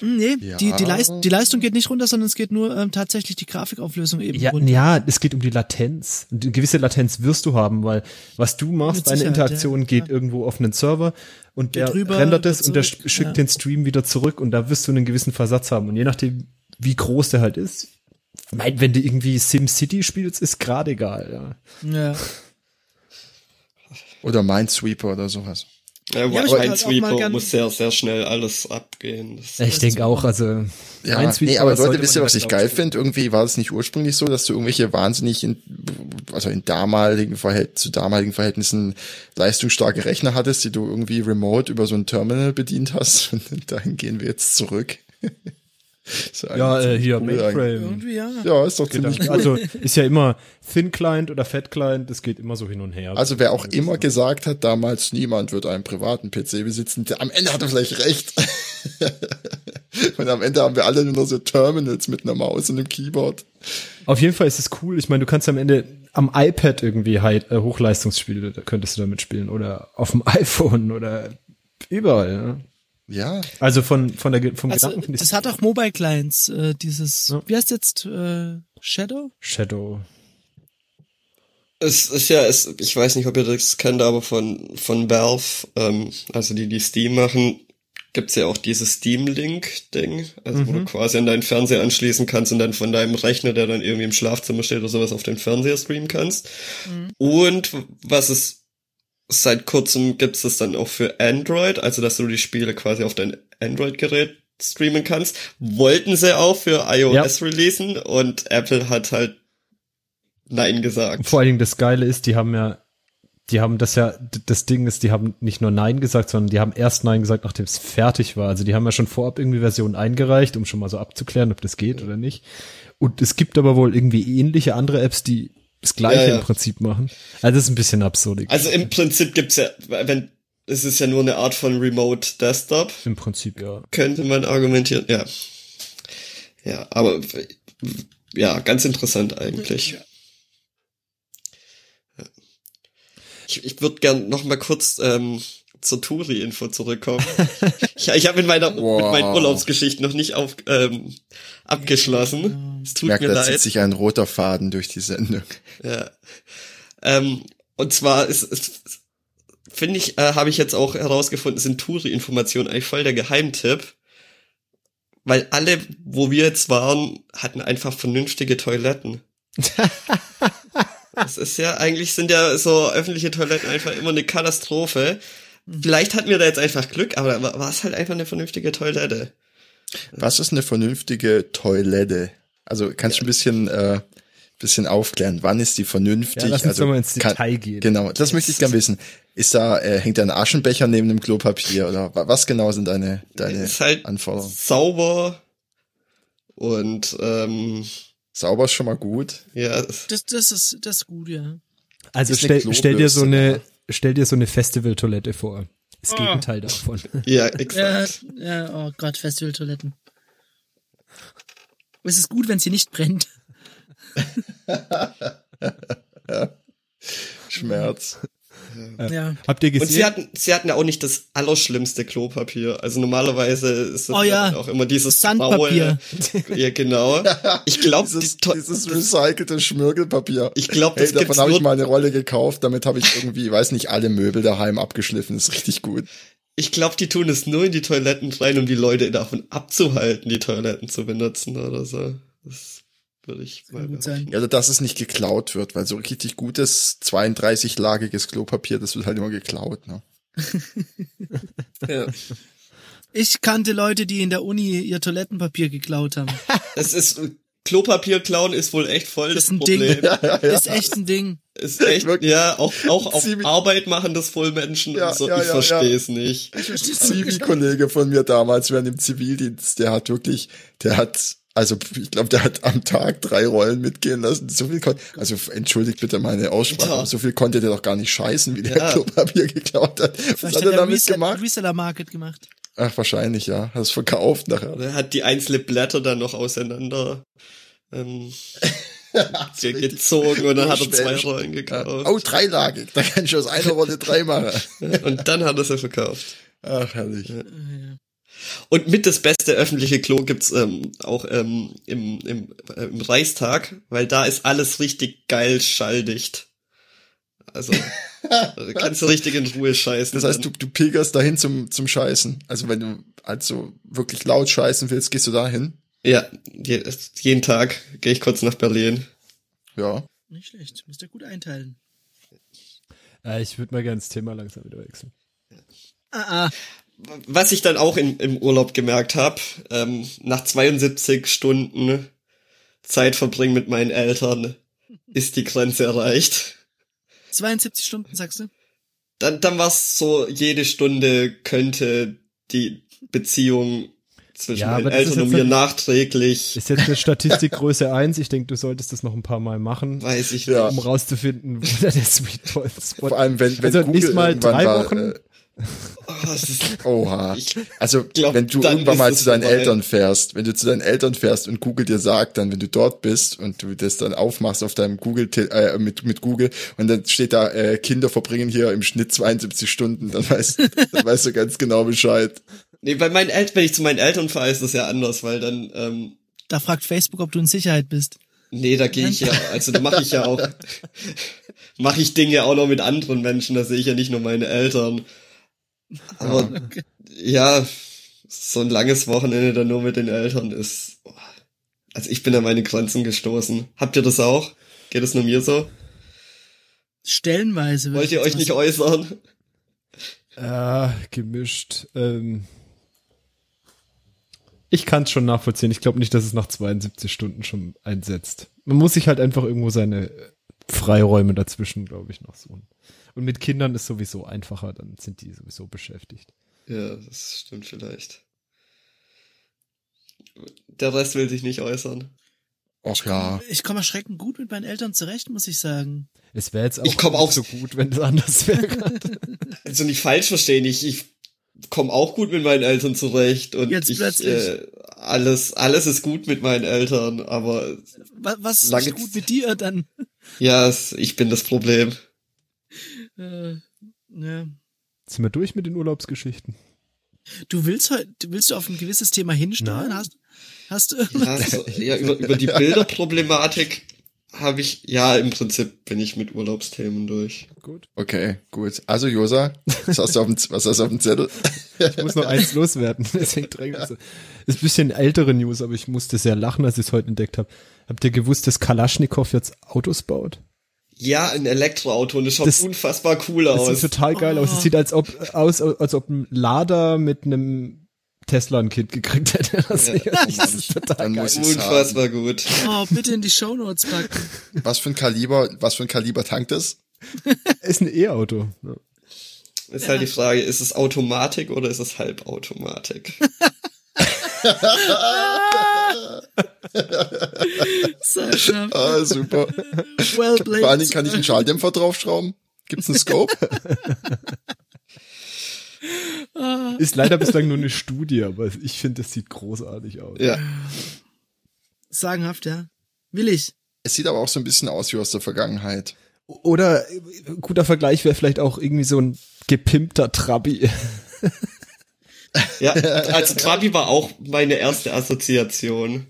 Nee, Ja. die, die, Leist die Leistung geht nicht runter, sondern es geht nur ähm, tatsächlich die Grafikauflösung eben Ja, runter. ja, es geht um die Latenz. Und eine gewisse Latenz wirst du haben, weil was du machst, deine Interaktion ja. geht Ja. irgendwo auf einen Server und Geht der rüber, rendert es und der schickt ja. den Stream wieder zurück und da wirst du einen gewissen Versatz haben. Und je nachdem, wie groß der halt ist, mein, wenn du irgendwie SimCity spielst, ist gerade egal. Ja. Ja. (laughs) oder Minesweeper oder sowas. Ja, Ja, ein halt muss sehr, sehr schnell alles abgehen. Das, Ich denke auch, also Ja, Minesweeper nee, aber Leute, wisst ihr, was ich geil finde? Irgendwie war es nicht ursprünglich so, dass du irgendwelche wahnsinnig, in, also in damaligen Verhält zu damaligen Verhältnissen leistungsstarke Rechner hattest, die du irgendwie remote über so ein Terminal bedient hast. (laughs) Und dahin gehen wir jetzt zurück. Ja, äh, hier, cool. Mainframe. Irgendwie ja. Ja, ist doch Geht ziemlich cool. Also ist ja immer Thin Client oder Fat Client, das geht immer so hin und her. Also wer auch immer gesagt hat damals, niemand wird einen privaten PC besitzen, der, am Ende hat er vielleicht recht. (laughs) und am Ende haben wir alle nur noch so Terminals mit einer Maus und einem Keyboard. Auf jeden Fall ist es cool. Ich meine, du kannst am Ende am iPad irgendwie halt, äh, Hochleistungsspiele, da könntest du damit spielen oder auf dem (laughs) iPhone oder überall. Ja? Ja, Also von von der vom Also, Gedanken das hat auch Mobile Clients, äh, dieses, Ja. wie heißt jetzt, äh, Shadow? Shadow. Es ist ja, es, ich weiß nicht, ob ihr das kennt, aber von, von Valve, ähm, also die, die Steam machen, gibt's ja auch dieses Steam-Link-Ding, also wo du quasi an deinen Fernseher anschließen kannst und dann von deinem Rechner, der dann irgendwie im Schlafzimmer steht oder sowas, auf den Fernseher streamen kannst. Und was es seit kurzem gibt's das dann auch für Android, also dass du die Spiele quasi auf dein Android-Gerät streamen kannst. Wollten sie auch für iOS releasen und Apple hat halt Nein gesagt. Vor allen Dingen das Geile ist, die haben ja, die haben das ja, das Ding ist, die haben nicht nur Nein gesagt, sondern die haben erst Nein gesagt, nachdem es fertig war. Also die haben ja schon vorab irgendwie Versionen eingereicht, um schon mal so abzuklären, ob das geht oder nicht. Und es gibt aber wohl irgendwie ähnliche andere Apps, die das Gleiche Ja, ja. im Prinzip machen. Also das ist ein bisschen absurd. Also im Prinzip gibt's ja, wenn es ist ja nur eine Art von Remote Desktop, Im Prinzip, ja. könnte man argumentieren. Ja. Ja, aber ja, ganz interessant eigentlich. Ja. Ich, ich würde gern noch mal kurz ähm, zur Touri-Info zurückkommen. (laughs) ich ich habe in meiner Wow. mit meinen Urlaubsgeschichten noch nicht auf, ähm, abgeschlossen. Es tut Merkt, mir da zieht leid. sich ein roter Faden durch die Sendung. Ja. Ähm, und zwar ist, ist finde ich, äh, habe ich jetzt auch herausgefunden, sind Touri-Informationen eigentlich voll der Geheimtipp. Weil alle, wo wir jetzt waren, hatten einfach vernünftige Toiletten. (laughs) das ist ja, eigentlich sind ja so öffentliche Toiletten einfach immer eine Katastrophe. Vielleicht hatten wir da jetzt einfach Glück, aber da war es halt einfach eine vernünftige Toilette. Was ist eine vernünftige Toilette? Also kannst du ein bisschen, äh, bisschen aufklären. Wann ist die vernünftig? Ja, lass uns also, mal ins kann- Detail gehen. Genau, das möchte ich gerne wissen. Ist da, äh, hängt da ein Aschenbecher neben dem Klopapier oder wa- was genau sind deine, deine ist halt Anforderungen? sauber und ähm, Sauber ist schon mal gut. ja, Das, das ist, das ist gut, ja. Also stell, stell dir so eine, stell dir so eine Festivaltoilette vor. Das Gegenteil davon. ja, (laughs) Ja, exakt. ja, oh Gott, Festivaltoiletten. Es ist gut, wenn sie nicht brennt. (laughs) Schmerz. Ja. Habt ihr Und gesehen? sie hatten, sie hatten ja auch nicht das allerschlimmste Klopapier. Also normalerweise ist das Oh ja, auch immer dieses Sandpapier. Graue. (laughs) Ja, genau. Ich glaube, Dieses, dieses recycelte Schmirgelpapier. ich glaube, Hey, davon habe ich mal eine Rolle gekauft. Damit habe ich irgendwie, weiß nicht, alle Möbel daheim abgeschliffen. Das ist richtig gut. ich glaube, die tun es nur in die Toiletten rein, um die Leute davon abzuhalten, die Toiletten zu benutzen oder so. Das würde ich mal Kann gut sein. Ja, oder dass es nicht geklaut wird, weil so richtig gutes 32-lagiges Klopapier, das wird halt immer geklaut. Ne? (laughs) Ja. Ich kannte Leute, die in der Uni ihr Toilettenpapier geklaut haben. (laughs) Es ist Klopapier klauen ist wohl echt voll das, Das ist ein Problem. Ding. Ist echt ein Ding. Ist echt, Wirklich. ja, auch, auch auf Ziemlich- Arbeit machen das voll Menschen Ja, und so. ja, ich ja, verstehe ja. es nicht. Es Zivilkollege von mir damals während im Zivildienst, der hat wirklich, der hat, also ich glaube, der hat am Tag drei Rollen mitgehen lassen. So viel konnte, also entschuldigt bitte meine Aussprache, Ja. aber so viel konnte der doch gar nicht scheißen, wie der Ja. Klopapier geklaut hat. Was Vielleicht hat hat er damit Resell- gemacht? Reseller Market gemacht. Ach, wahrscheinlich, ja. Hat es verkauft nachher. Er hat die einzelnen Blätter dann noch auseinander ähm, (laughs) ge- gezogen und dann hat er zwei. Rollen Ja. gekauft. Oh, dreilagig. Da kann ich aus einer Rolle drei machen. (laughs) Und dann hat er sie verkauft. Ach, herrlich. Und mit das beste öffentliche Klo gibt's ähm, auch ähm, im, im, äh, im Reichstag, weil da ist alles richtig geil schalldicht. Also (laughs) kannst du richtig in Ruhe scheißen. Das heißt, du, du pilgerst dahin zum, zum Scheißen. Also wenn du also wirklich laut scheißen willst, gehst du dahin. ja, je, jeden Tag gehe ich kurz nach Berlin. Ja. Nicht schlecht. Müsst ihr gut einteilen. Äh, ich würde mal gerne das Thema langsam wieder wechseln. Ah, ah. Was ich dann auch in, im Urlaub gemerkt habe, ähm, nach 72 Stunden Zeit verbringen mit meinen Eltern, ist die Grenze erreicht. 72 Stunden, sagst du? Dann, dann war es so, jede Stunde könnte die Beziehung zwischen Ja, meinen ist Eltern und mir ein- nachträglich, Ist jetzt eine Statistik Größe 1. (laughs) Ich denke, du solltest das noch ein paar Mal machen, weiß ich Ja. um rauszufinden, wo der Sweet Spot Vor allem, wenn, wenn Also Google nicht mal drei war, Wochen? Äh, Oh, (laughs) oha. Also, glaub, wenn du irgendwann mal zu deinen vorbei. Eltern fährst, wenn du zu deinen Eltern fährst und Google dir sagt, dann, wenn du dort bist und du das dann aufmachst auf deinem Google, äh, mit, mit Google und dann steht da, äh, Kinder verbringen hier im Schnitt 72 Stunden, dann weißt, (laughs) dann weißt du ganz genau Bescheid. nee, bei meinen Eltern, wenn ich zu meinen Eltern fahre, ist das ja anders, weil dann, ähm, Da fragt Facebook, ob du in Sicherheit bist. nee, da gehe ich ja, also da mache ich ja auch, (laughs) mache ich Dinge auch noch mit anderen Menschen, da sehe ich ja nicht nur meine Eltern. Aber ja, so ein langes Wochenende dann nur mit den Eltern ist, also ich bin an meine Grenzen gestoßen. Habt ihr das auch? Geht es nur mir so? Stellenweise. Wollt ihr euch nicht sagen. äußern? Ah, gemischt. Ähm, ich kann es schon nachvollziehen. Ich glaube nicht, dass es nach 72 Stunden schon einsetzt. Man muss sich halt einfach irgendwo seine Freiräume dazwischen, glaube ich, noch suchen. Und mit Kindern ist sowieso einfacher, dann sind die sowieso beschäftigt. Ja, das stimmt vielleicht. Der Rest will sich nicht äußern. Och ja. Ich komme erschreckend gut mit meinen Eltern zurecht, muss ich sagen. Es wäre jetzt auch, Ich komm nicht auch- so gut, wenn es anders wäre. (laughs) Also nicht falsch verstehen, ich, ich komme auch gut mit meinen Eltern zurecht und Jetzt ich, plötzlich. äh, alles, alles ist gut mit meinen Eltern, aber Was, was ist gut mit dir dann? ja, es- ich bin das Problem. Äh, ja. Sind wir durch mit den Urlaubsgeschichten? Du willst heute, willst du auf ein gewisses Thema hinsteuern? Hast, hast du, Ja, so, ja über, über die Bilderproblematik habe ich, ja, im Prinzip bin ich mit Urlaubsthemen durch. Gut. Okay, gut. Also Josa, was hast du auf dem, was hast du auf dem Zettel? Ich muss noch eins loswerden. Deswegen drängt es. Ist ein bisschen ältere News, aber ich musste sehr lachen, als ich es heute entdeckt habe. Habt ihr gewusst, dass Kalaschnikow jetzt Autos baut? Ja, ein Elektroauto und es schaut Das- unfassbar cool Das aus. sieht total geil aus. Es sieht als ob, aus, als ob ein Lader mit einem Tesla ein Kind gekriegt hätte. Das, Ja. das ist total Dann geil. muss ich's haben. Unfassbar gut. oh, bitte in die Shownotes packen. Was für ein Kaliber, was für ein Kaliber tankt das? Ist ein E-Auto. Ja. Ist halt die Frage, ist es Automatik oder ist es Halbautomatik? (laughs) (laughs) Sascha, Ah, super. well Vor allen Dingen played. kann ich einen Schalldämpfer draufschrauben. Gibt's einen Scope? Ist leider bislang nur eine Studie, aber ich finde, das sieht großartig aus. Ja. Sagenhaft, ja. Will ich. Es sieht aber auch so ein bisschen aus wie aus der Vergangenheit. Oder äh, guter Vergleich wäre vielleicht auch irgendwie so ein gepimpter Trabi. Ja, (laughs) also Trabi war auch meine erste Assoziation.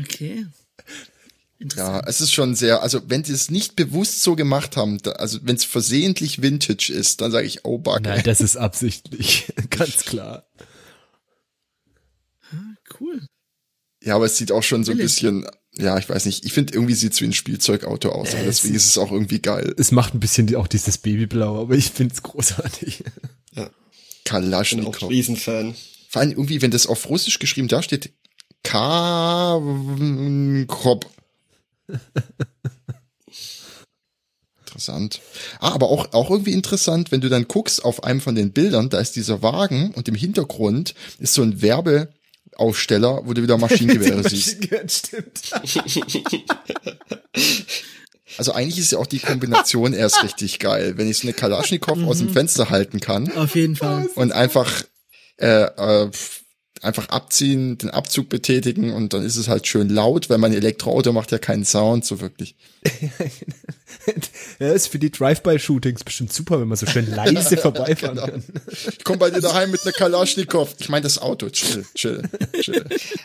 Okay. Ja, es ist schon sehr, also wenn die es nicht bewusst so gemacht haben, da, also wenn es versehentlich Vintage ist, dann sage ich, oh Bugger. Nein, das ist absichtlich. (laughs) Ganz klar. Cool. Ja, aber es sieht auch schon so ein bisschen, ja, ich weiß nicht, ich finde irgendwie sieht's wie ein Spielzeugauto aus, aber Äh, deswegen es ist es auch irgendwie geil. Es macht ein bisschen die- auch dieses Babyblau, aber ich finde es großartig. Ja, bin auch Kalaschnikow. Riesenfan. Vor allem irgendwie, wenn das auf Russisch geschrieben da steht, Kop. (laughs) Interessant. Ah, aber auch, auch irgendwie interessant, wenn du dann guckst auf einem von den Bildern, da ist dieser Wagen und im Hintergrund ist so ein Werbeaufsteller, wo du wieder (laughs) Maschinengewehre siehst. Stimmt. (laughs) Also eigentlich ist ja auch die Kombination (laughs) erst richtig geil, wenn ich so eine Kalaschnikow aus dem Fenster halten kann Auf jeden Fall. und einfach äh, äh, einfach abziehen, den Abzug betätigen und dann ist es halt schön laut, weil mein Elektroauto macht ja keinen Sound so wirklich. (laughs) Ja, ist für die Drive-by-Shootings bestimmt super, wenn man so schön leise (laughs) vorbeifahren Genau. kann. Ich komme bei dir daheim mit einer Kalaschnikow. Ich meine das Auto, chill, chill, chill.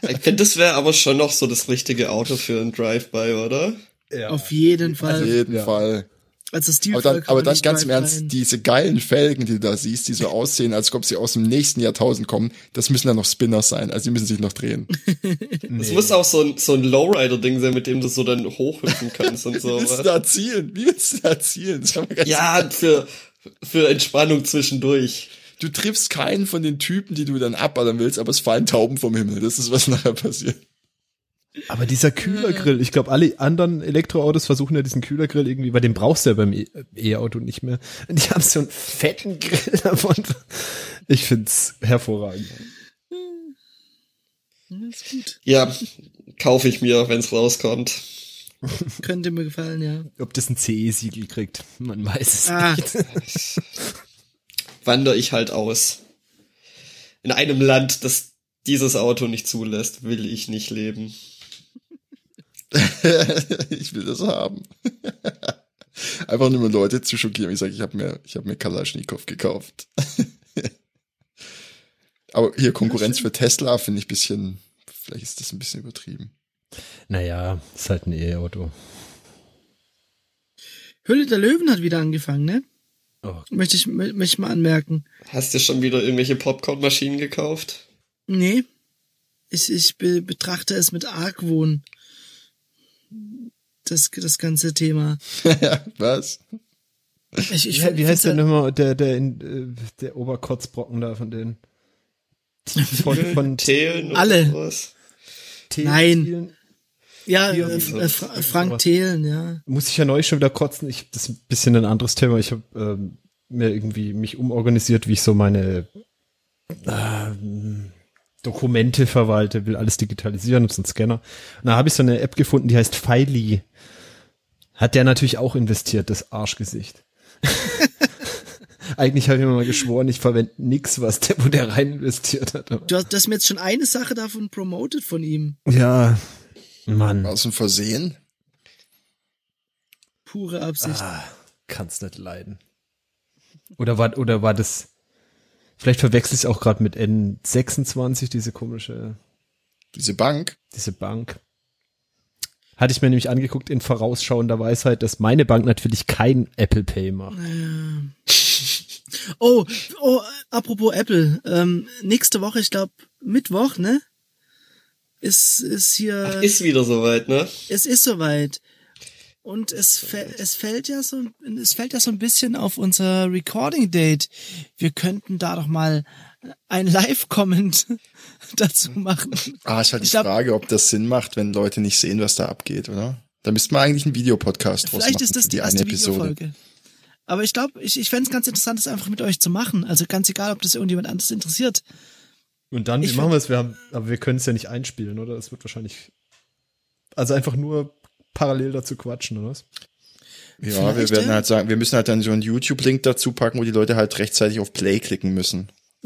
Ich finde, das wäre aber schon noch so das richtige Auto für ein Drive-by, oder? Ja. Auf jeden Auf Fall. jeden Ja. Fall. Also Stil Aber dann, aber dann ganz im Ernst, diese geilen Felgen, die du da siehst, die so aussehen, als ob sie aus dem nächsten Jahrtausend kommen, das müssen ja noch Spinners sein. Also die müssen sich noch drehen. (laughs) Es muss auch so ein, so ein Lowrider-Ding sein, mit dem du so dann hochhüpfen kannst und (laughs) Wie so. willst du da zielen? Wie willst du da zielen? Das Ja, für, für Entspannung zwischendurch. Du triffst keinen von den Typen, die du dann abballern willst, aber es fallen Tauben vom Himmel. Das ist, was nachher passiert. Aber dieser Kühlergrill, ich glaube, alle anderen Elektroautos versuchen ja diesen Kühlergrill irgendwie, weil den brauchst du ja beim E- E-Auto nicht mehr. Und die haben so einen fetten Grill davon. Ich find's hervorragend. ist gut. Ja, kaufe ich mir, wenn's rauskommt. Könnte mir gefallen, ja. Ob das ein CE-Siegel kriegt, man weiß es Ah. nicht. (laughs) Wandere ich halt aus. In einem Land, das dieses Auto nicht zulässt, will ich nicht leben. (laughs) ich will das haben. (laughs) Einfach nur Leute zu schockieren. Ich sage, ich habe mir, ich habe mir Kalaschnikow gekauft. (laughs) aber hier Konkurrenz für Tesla finde ich bisschen, vielleicht ist das ein bisschen übertrieben. Naja, ist halt ein E-Auto. Höhle der Löwen hat wieder angefangen, ne? Oh. Möchte ich, mö- möchte ich mal anmerken. Hast du schon wieder irgendwelche Popcornmaschinen gekauft? Nee. Ich, ich be betrachte es mit Argwohn. Das, das ganze Thema. (laughs) Was? Ich, ich, Wie, wie heißt der nochmal, der, der, in, äh, der Oberkotzbrocken da von denen? Von, von (laughs) Thelen Alle. sowas? Thelen- Nein. Thelen- Ja, äh, äh, Fra Frank Thelen, ja. Muss ich ja neu schon wieder kotzen. Ich, das ist ein bisschen ein anderes Thema. Ich habe ähm, mir irgendwie mich umorganisiert, wie ich so meine ähm, Dokumente verwalte, will alles digitalisieren, ist ein Scanner. Und da habe ich so eine App gefunden, die heißt Filey. Hat der natürlich auch investiert, das Arschgesicht. (laughs) Eigentlich habe ich mir mal geschworen, ich verwende nix, was der, wo der rein investiert hat. Du hast, das mir jetzt schon eine Sache davon promoted von ihm. Ja, Mann. Aus dem Versehen? Pure Absicht. Ah, kann's nicht leiden. Oder war, oder war das, vielleicht verwechsel ich es auch gerade mit N26, diese komische, Diese Bank? diese Bank. Hatte ich mir nämlich angeguckt in vorausschauender Weisheit, dass meine Bank natürlich kein Apple Pay macht. (laughs) Oh, oh, apropos Apple. Ähm, nächste Woche, ich glaube Mittwoch, ne? Ist, ist hier. Ist wieder soweit, ne? es ist soweit. Und es, fä- es fällt ja so, es fällt ja so ein bisschen auf unser Recording Date. Wir könnten da doch mal ein Live-Comment (laughs) dazu machen. Ah, ist halt die glaub- Frage, ob das Sinn macht, wenn Leute nicht sehen, was da abgeht, oder? Da müsste man eigentlich einen Videopodcast draus Vielleicht machen ist das die die eine erste Episode. Videofolge. Aber ich glaube, ich, ich fände es ganz interessant, das einfach mit euch zu machen. Also ganz egal, ob das irgendjemand anderes interessiert. Und dann, Ich wie machen wir es? Wir haben, aber wir können es ja nicht einspielen, oder? Es wird wahrscheinlich, also einfach nur parallel dazu quatschen, oder was? Ja, wir Vielleicht, werden ja. halt sagen, wir müssen halt dann so einen YouTube-Link dazu packen, wo die Leute halt rechtzeitig auf Play klicken müssen. (laughs)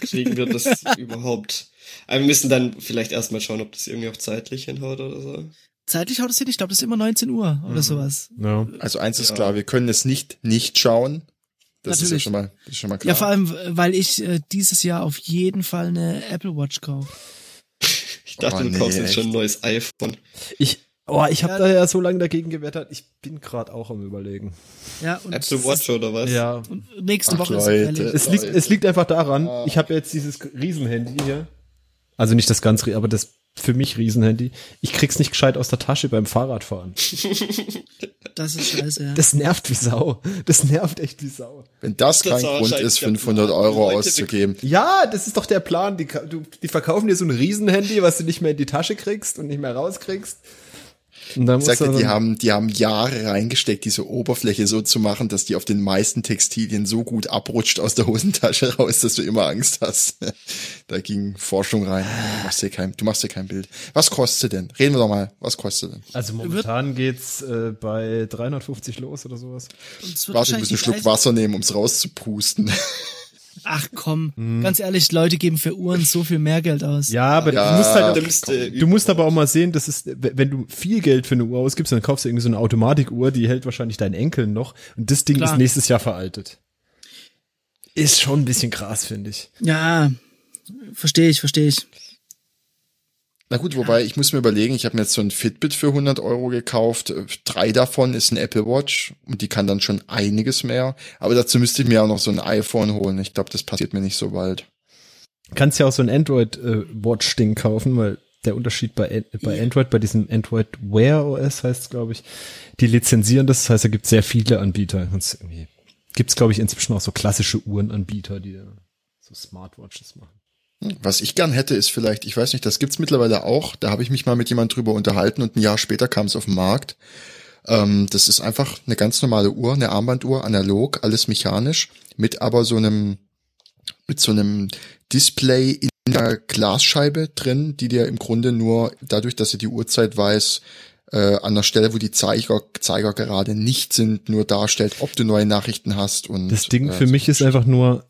Kriegen wir das überhaupt? Aber wir müssen dann vielleicht erstmal schauen, ob das irgendwie auch zeitlich hinhaut oder so. Zeitlich haut es hin, ich glaube, das ist immer 19 Uhr oder sowas. Ja. Also eins ist Ja. klar, wir können es nicht nicht schauen. Das ist ja schon mal, das ist schon mal klar. Ja, vor allem, weil ich äh, dieses Jahr auf jeden Fall eine Apple Watch kaufe. Ich dachte, Oh, du kaufst nee, jetzt schon ein neues iPhone. Ich, oh, ich habe Ja. da ja so lange dagegen gewettert. Ich bin gerade auch am überlegen. Ja, und Apple es Watch oder was? Ja. Und nächste Ach, Woche ist Leute. es liegt, Leute. es liegt einfach daran, ich habe jetzt dieses Riesenhandy hier. Also nicht das ganz, rie- aber das für mich Riesenhandy. Ich krieg's nicht gescheit aus der Tasche beim Fahrradfahren. (laughs) Das ist scheiße, ja. Das nervt wie Sau. Das nervt echt wie Sau. Wenn das Das kein ist Grund ist, der 500 Plan. Euro Leute, auszugeben. Ja, das ist doch der Plan. Die, die verkaufen dir so ein Riesenhandy, was du nicht mehr in die Tasche kriegst und nicht mehr rauskriegst. Und dann Ich sagte, du die dann- haben, die haben Jahre reingesteckt, diese Oberfläche so zu machen, dass die auf den meisten Textilien so gut abrutscht aus der Hosentasche raus, dass du immer Angst hast. (laughs) Da ging Forschung rein. Du machst dir kein, du machst dir kein Bild. Was kostet denn? Reden wir doch mal. Was kostet denn? Also momentan geht's äh, bei 350 los oder sowas. Warte, ich muss einen Schluck Wasser nehmen, ums rauszupusten. (laughs) Ach komm, Mhm. ganz ehrlich, Leute geben für Uhren so viel mehr Geld aus. Ja, aber Ja, du musst halt, Dümmste du musst aber auch mal sehen, das ist, wenn du viel Geld für eine Uhr ausgibst, dann kaufst du irgendwie so eine Automatikuhr, die hält wahrscheinlich deinen Enkeln noch und das Ding Klar. ist nächstes Jahr veraltet. Ist schon ein bisschen krass, finde ich. Ja, verstehe ich, verstehe ich. Na gut, wobei ich muss mir überlegen, ich habe mir jetzt so ein Fitbit für 100 Euro gekauft. Drei davon ist ein Apple Watch und die kann dann schon einiges mehr. Aber dazu müsste ich mir auch noch so ein iPhone holen. Ich glaube, das passiert mir nicht so bald. Kannst ja auch so ein Android-Watch-Ding kaufen, weil der Unterschied bei, An- bei Android, bei diesem Android Wear OS heißt es, glaube ich, die lizenzieren das. Das heißt, da gibt es sehr viele Anbieter. Gibt es, glaube ich, inzwischen auch so klassische Uhrenanbieter, die so Smartwatches machen. Was ich gern hätte, ist vielleicht, ich weiß nicht, das gibt's mittlerweile auch. Da habe ich mich mal mit jemand drüber unterhalten und ein Jahr später kam es auf den Markt. Ähm, das ist einfach eine ganz normale Uhr, eine Armbanduhr, analog, alles mechanisch, mit aber so einem, mit so einem Display in der Glasscheibe drin, die dir im Grunde nur dadurch, dass sie die Uhrzeit weiß, äh, an der Stelle, wo die Zeiger, Zeiger gerade nicht sind, nur darstellt, ob du neue Nachrichten hast. Und Das Ding äh, für so mich ist einfach nur,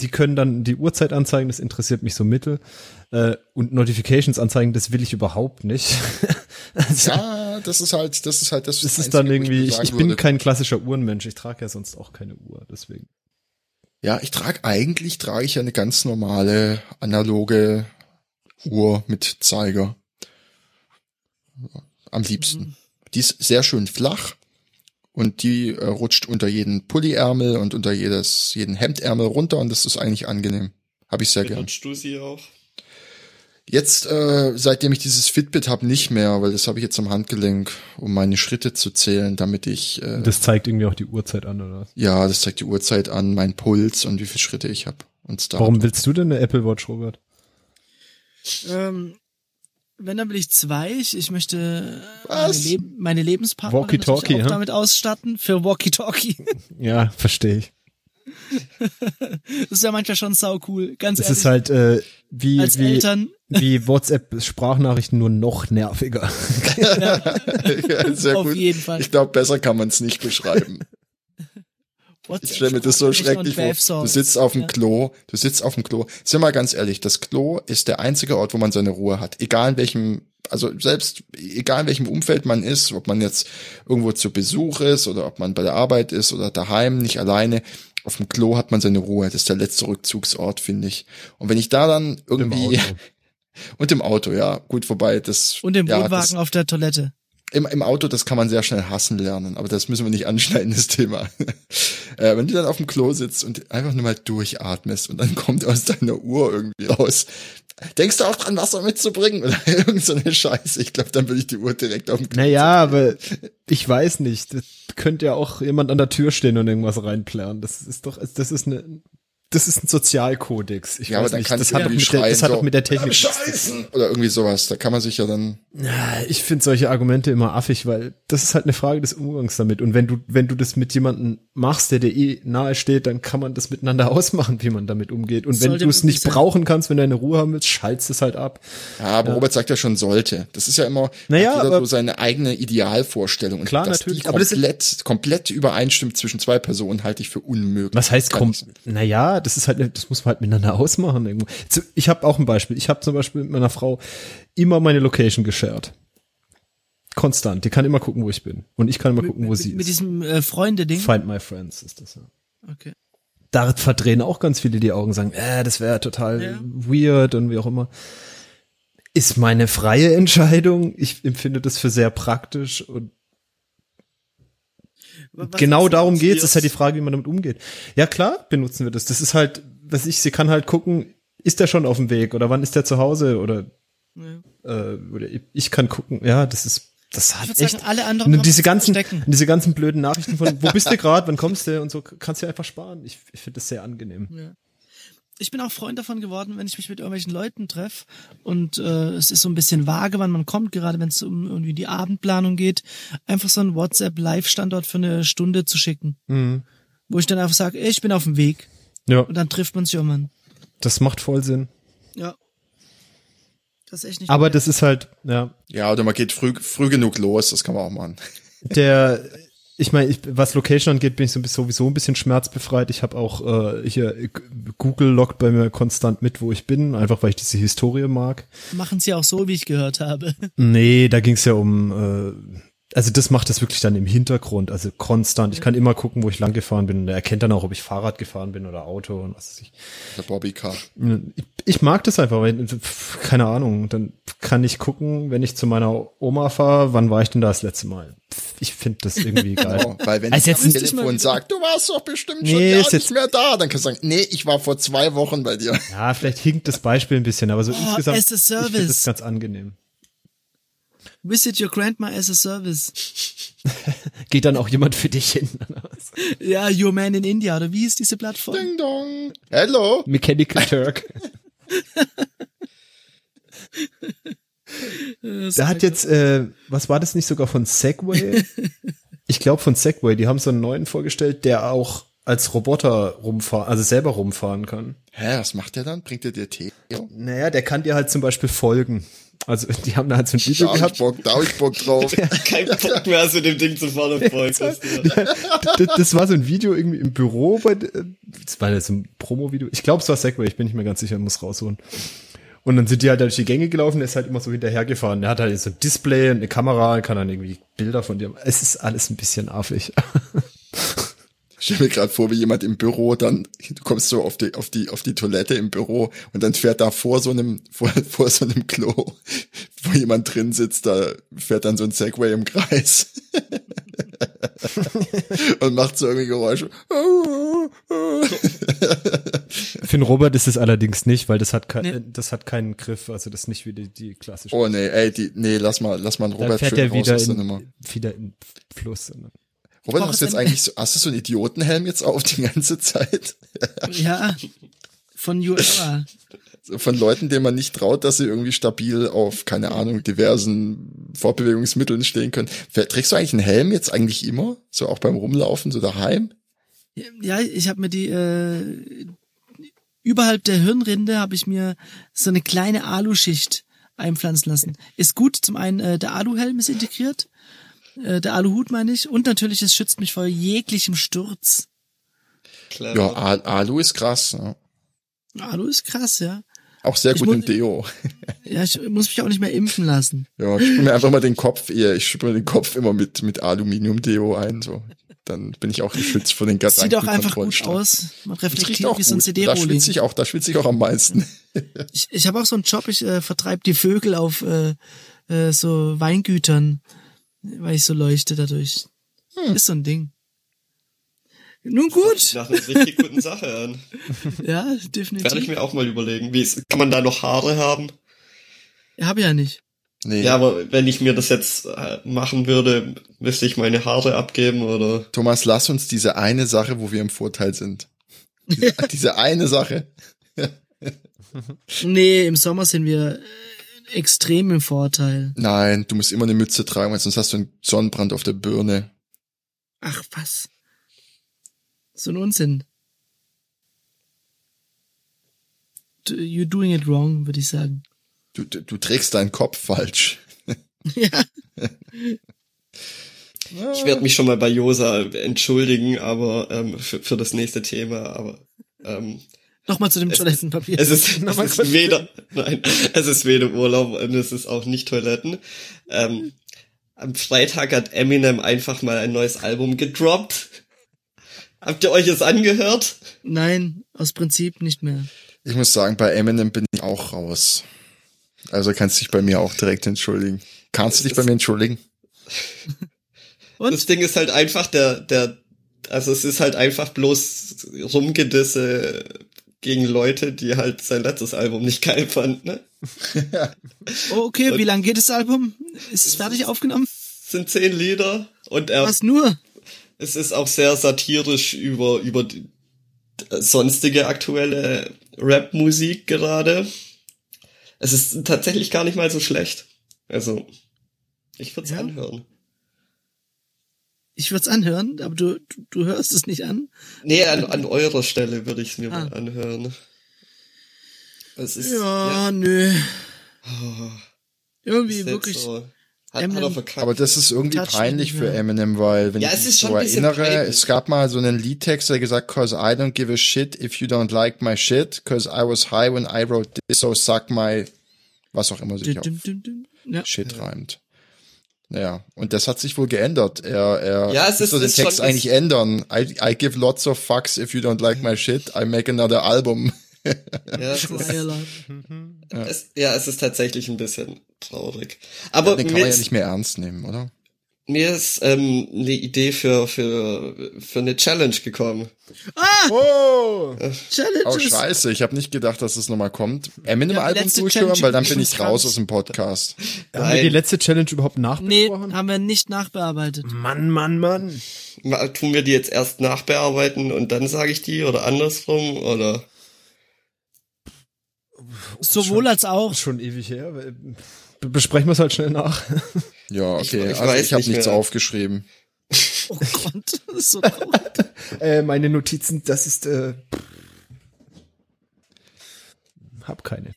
die können dann die Uhrzeit anzeigen, das interessiert mich so mittel. Äh, und Notifications anzeigen, das will ich überhaupt nicht. (laughs) also, Ja, das ist halt, das ist halt das. das ist Einzige, dann irgendwie, ich, ich bin würde, kein klassischer Uhrenmensch, ich trage ja sonst auch keine Uhr, deswegen. Ja, ich trage eigentlich trage ich ja eine ganz normale analoge Uhr mit Zeiger. Am liebsten. Die ist sehr schön flach und die äh, rutscht unter jeden Pulliärmel und unter jedes jeden Hemdärmel runter und das ist eigentlich angenehm. Habe ich sehr gern. Benutzt du sie auch? Jetzt, äh, seitdem ich dieses Fitbit habe, nicht mehr, weil das habe ich jetzt am Handgelenk, um meine Schritte zu zählen, damit ich äh, Das zeigt irgendwie auch die Uhrzeit an, oder? was? ja, das zeigt die Uhrzeit an, mein Puls und wie viele Schritte ich habe. Und Start. Warum willst du denn eine Apple Watch, Robert? Ähm, wenn, dann will ich zwei. Ich, ich möchte meine? Leb meine Lebenspartnerin auch hä? damit ausstatten für Walkie-Talkie. (laughs) Ja, verstehe ich. (laughs) das ist ja manchmal schon sau cool, ganz Es ehrlich. ist halt, äh, wie, als wie, Eltern. wie WhatsApp-Sprachnachrichten nur noch nerviger. (laughs) Ja, Sehr Auf gut. jeden Fall. Ich glaube, besser kann man es nicht beschreiben. Ich stelle mir das so schrecklich vor. Du sitzt auf dem Ja. Klo, du sitzt auf dem Klo. Sind wir mal ganz ehrlich, das Klo ist der einzige Ort, wo man seine Ruhe hat. Egal in welchem, also selbst, egal in welchem Umfeld man ist, ob man jetzt irgendwo zu Besuch ist oder ob man bei der Arbeit ist oder daheim, nicht alleine. Auf dem Klo hat man seine Ruhe. Das ist der letzte Rückzugsort, finde ich. Und wenn ich da dann irgendwie, (laughs) und im Auto, ja, gut, wobei das, Und im ja, Wohnwagen das, auf der Toilette. Im, im Auto, das kann man sehr schnell hassen lernen, aber das müssen wir nicht anschneiden, das Thema. (laughs) äh, wenn du dann auf dem Klo sitzt und einfach nur mal durchatmest und dann kommt aus deiner Uhr irgendwie raus, denkst du auch dran, Wasser mitzubringen oder (laughs) irgend so eine Scheiße? Ich glaube, dann würde ich die Uhr direkt auf dem Klo Naja, aber ich weiß nicht. Das könnte ja auch jemand an der Tür stehen und irgendwas reinplären. Das ist doch, das ist eine, das ist ein Sozialkodex. Ich Ja, aber weiß dann nicht. Das hat, mit der, das hat so, doch mit der Technik. Scheißen! Oder irgendwie sowas. Da kann man sich ja dann, Ja, ich finde solche Argumente immer affig, weil das ist halt eine Frage des Umgangs damit. Und wenn du, wenn du das mit jemandem machst, der dir eh nahe steht, dann kann man das miteinander (laughs) ausmachen, wie man damit umgeht. Und wenn du es nicht sein. brauchen kannst, wenn du eine Ruhe haben willst, schaltest es halt ab. ja, aber Robert sagt ja schon sollte. Das ist ja immer, Naja, jeder aber- so seine eigene Idealvorstellung. Und Klar, dass natürlich, Die aber das- komplett, komplett übereinstimmt zwischen zwei Personen halte ich für unmöglich. Was heißt Kann kom ich- Naja, das ist halt, das muss man halt miteinander ausmachen irgendwo. Ich habe auch ein Beispiel. Ich habe zum Beispiel mit meiner Frau immer meine Location geshared. Konstant. Die kann immer gucken, wo ich bin. Und ich kann immer gucken, wo mit, sie mit ist. diesem äh, Freunde-Ding. Find my friends ist das ja. Okay. Da verdrehen auch ganz viele die Augen, sagen, äh, das wäre total Ja. weird und wie auch immer. Ist meine freie Entscheidung. Ich empfinde das für sehr praktisch und Was genau darum geht's. ist halt die Frage, wie man damit umgeht. Ja, klar, benutzen wir das. Das ist halt, was ich, sie kann halt gucken, ist der schon auf dem Weg oder wann ist der zu Hause oder, Ja. äh, oder ich- kann gucken. Ja, das ist, das hat echt. sagen, alle anderen Und diese ganzen, Verstecken. diese ganzen blöden Nachrichten von, wo bist du gerade, wann kommst du und so, kannst du einfach sparen. Ich, ich finde das sehr angenehm. Ja. Ich bin auch Freund davon geworden, wenn ich mich mit irgendwelchen Leuten treffe und äh, es ist so ein bisschen vage, wann man kommt, gerade wenn es um irgendwie die Abendplanung geht, einfach so einen WhatsApp-Live-Standort für eine Stunde zu schicken, Mhm. wo ich dann einfach sage, ey, ich bin auf dem Weg Ja, und dann trifft man sich irgendwann. das macht voll Sinn. Ja. Das ist echt nicht Aber das ist halt, ja, Ja, oder man geht früh, früh genug los, das kann man auch machen. der (laughs) ich meine, ich, was Location angeht, bin ich sowieso ein bisschen schmerzbefreit. Ich habe auch äh, hier äh, Google loggt bei mir konstant mit, wo ich bin, einfach weil ich diese Historie mag. machen sie auch so, wie ich gehört habe. Nee, da ging es ja um, äh, also das macht das wirklich dann im Hintergrund, also konstant. Ich kann immer gucken, wo ich lang gefahren bin. Und er erkennt dann auch, ob ich Fahrrad gefahren bin oder Auto und was weiß ich. Der Bobbycar. Ich, ich mag das einfach, weil, keine Ahnung, dann kann ich gucken, wenn ich zu meiner Oma fahre, wann war ich denn da das letzte Mal? Ich finde das irgendwie (laughs) geil. Genau, weil wenn Also ich jetzt am Telefon sagt, du warst doch bestimmt schon Nee, ja ist nicht jetzt- mehr da, dann kannst du sagen, nee, ich war vor zwei Wochen bei dir. Ja, vielleicht hinkt das Beispiel ein bisschen, aber so insgesamt finde service. das ganz angenehm. Visit your grandma as a service. (laughs) Geht dann auch jemand für dich hin? Ja, Your Man in India, oder wie hieß diese Plattform? Ding dong. Hello. Mechanical Turk. (laughs) Der hat jetzt, äh, was war das nicht sogar von Segway? (laughs) Ich glaube von Segway, die haben so einen neuen vorgestellt, der auch als Roboter rumfahren, also selber rumfahren kann. Hä, was macht der dann? Bringt er dir Tee? Naja, der kann dir halt zum Beispiel folgen. Also die haben da halt so ein Da Video ich gehabt. Bock, da hab ich Bock drauf. (laughs) Kein Bock mehr, als mit dem Ding zu fahren und folgt. (laughs) das, das war so ein Video irgendwie im Büro bei, das war jetzt ein Promo-Video. Ich glaube, es war Segway, ich bin nicht mehr ganz sicher, muss rausholen. Und dann sind die halt durch die Gänge gelaufen, der ist halt immer so hinterhergefahren. Der hat halt so ein Display, eine Kamera, kann dann irgendwie Bilder von dir. Es ist alles ein bisschen affig. (laughs) Stell mir gerade vor, wie jemand im Büro dann, du kommst so auf die, auf die, auf die Toilette im Büro und dann fährt da vor so einem, (laughs) vor, vor so einem Klo, wo jemand drin sitzt, da fährt dann so ein Segway im Kreis. (laughs) und macht so irgendwie Geräusche. (laughs) Für den Robert ist es allerdings nicht, weil das hat, kein, Nee. das hat keinen Griff. Also das ist nicht wie die, die klassische. Oh nee, ey, die, nee, lass mal, lass mal einen dann Robert fährt schön er raus wieder aus der Nummer. in, wieder in Fluss. ne? Auch hast du jetzt eigentlich so, hast du so einen Idiotenhelm jetzt auf die ganze Zeit? (laughs) Ja, von. So Von Leuten, denen man nicht traut, dass sie irgendwie stabil auf, keine Ahnung, diversen Fortbewegungsmitteln stehen können. Trägst du eigentlich einen Helm jetzt eigentlich immer? So auch beim Rumlaufen, so daheim? Ja, ich habe mir die äh, überhalb der Hirnrinde habe ich mir so eine kleine Aluschicht einpflanzen lassen. Ist gut, zum einen äh, der Aluhelm ist integriert, äh, der Aluhut meine ich, und natürlich es schützt mich vor jeglichem Sturz. Clever. Ja, Al- Alu ist krass. Ja. Alu ist krass, ja. Auch sehr Ich gut im Deo. (laughs) Ja, ich muss mich auch nicht mehr impfen lassen. Ja, ich spüre mir einfach mal den Kopf, eher, ich spüre mir den Kopf immer mit, mit Aluminium-Deo ein, so. Dann bin ich auch geschützt vor den Sieht auch einfach gut aus. Man reflektiert auch wie so ein gut. Da CD-Rohling. schwitze ich auch, da schwitze ich auch am meisten. (laughs) Ich, ich habe auch so einen Job, ich äh, vertreibe die Vögel auf äh, äh, so Weingütern, weil ich so leuchte dadurch. Hm. Ist so ein Ding. Nun gut, Nach einer richtig guten Sache an. (laughs) ja, Werde ich definitiv. mir auch mal überlegen. Wie ist, kann man da noch Haare haben? Ich ja nicht. Nee, Ja, aber wenn ich mir das jetzt äh, machen würde, müsste ich meine Haare abgeben oder? Thomas, lass uns diese eine Sache, wo wir im Vorteil sind. Diese, (laughs) diese eine Sache. Nee, im Sommer sind wir äh, extrem im Vorteil. Nein, du musst immer eine Mütze tragen, weil sonst hast du einen Sonnenbrand auf der Birne. Ach, was? So ein Unsinn. You're doing it wrong, würde ich sagen. Du, du, du trägst deinen Kopf falsch. (laughs) ja. Ich werde mich schon mal bei Josa entschuldigen, aber ähm, für, für das nächste Thema. Aber ähm, Nochmal zu dem Es- Toilettenpapier. es ist, (laughs) es ist weder, nein, es ist weder Urlaub und es ist auch nicht Toiletten. Ähm, am Freitag hat Eminem einfach mal ein neues Album gedroppt. Habt ihr euch es angehört? Nein, aus Prinzip nicht mehr. Ich muss sagen, bei Eminem bin ich auch raus. Also kannst dich bei mir auch direkt entschuldigen. Kannst du dich bei mir entschuldigen? (laughs) Und? Das Ding ist halt einfach der, der, also es ist halt einfach bloß Rumgedisse gegen Leute, die halt sein letztes Album nicht geil fanden, ne? (laughs) Oh, okay, wie lang geht das Album? Ist es fertig aufgenommen? Es sind zehn Lieder und er, Was nur? es ist auch sehr satirisch über, über die sonstige aktuelle Rap-Musik gerade. Es ist tatsächlich gar nicht mal so schlecht. Also, ich würde es Ja? anhören. Ich würde es anhören, aber du, du, du hörst es nicht an. Nee, an, an eurer Stelle würde ich es mir Ah. mal anhören. Es ist, Ja, nö. Oh, Irgendwie wirklich. So, hat, hat er. Aber das ist irgendwie Touch peinlich für. Eminem, weil wenn Ja, ich es mich so erinnere, peinlich. es gab mal so einen Liedtext, der gesagt, cause I don't give a shit if you don't like my shit, cause I was high when I wrote this, so suck my, was auch immer sich auf. Ja. Shit reimt. Naja, und das hat sich wohl geändert. Er, er Ja, es ist- müsste den ist schon- Text eigentlich ändern. I, I give lots of fucks if you don't like my shit. I make another album. ja, es ist, es, ja, es ist tatsächlich ein bisschen traurig. Aber Den kann mir, man ja nicht mehr ernst nehmen, oder? Mir ist ähm, eine Idee für, für, für eine Challenge gekommen. Oh! Challenges. Oh, scheiße. Ich habe nicht gedacht, dass es nochmal kommt. Ja, Eminem-Album letzte durchhören, Challenge weil dann bin ich raus aus dem Podcast. Haben wir die letzte Challenge überhaupt Nee, nachbesprochen? haben wir nicht nachbearbeitet. Mann, Mann, Mann. Ma- Tun wir die jetzt erst nachbearbeiten und dann sage ich die oder andersrum oder? Sowohl als auch. Schon ewig her. äh, Besprechen wir es halt schnell nach. (laughs) Ja, Ich- okay. ich also weiß ich habe nicht nichts mehr. aufgeschrieben. (laughs) Oh Gott, das ist so (laughs) traurig. äh, meine Notizen, das ist, äh, hab keine.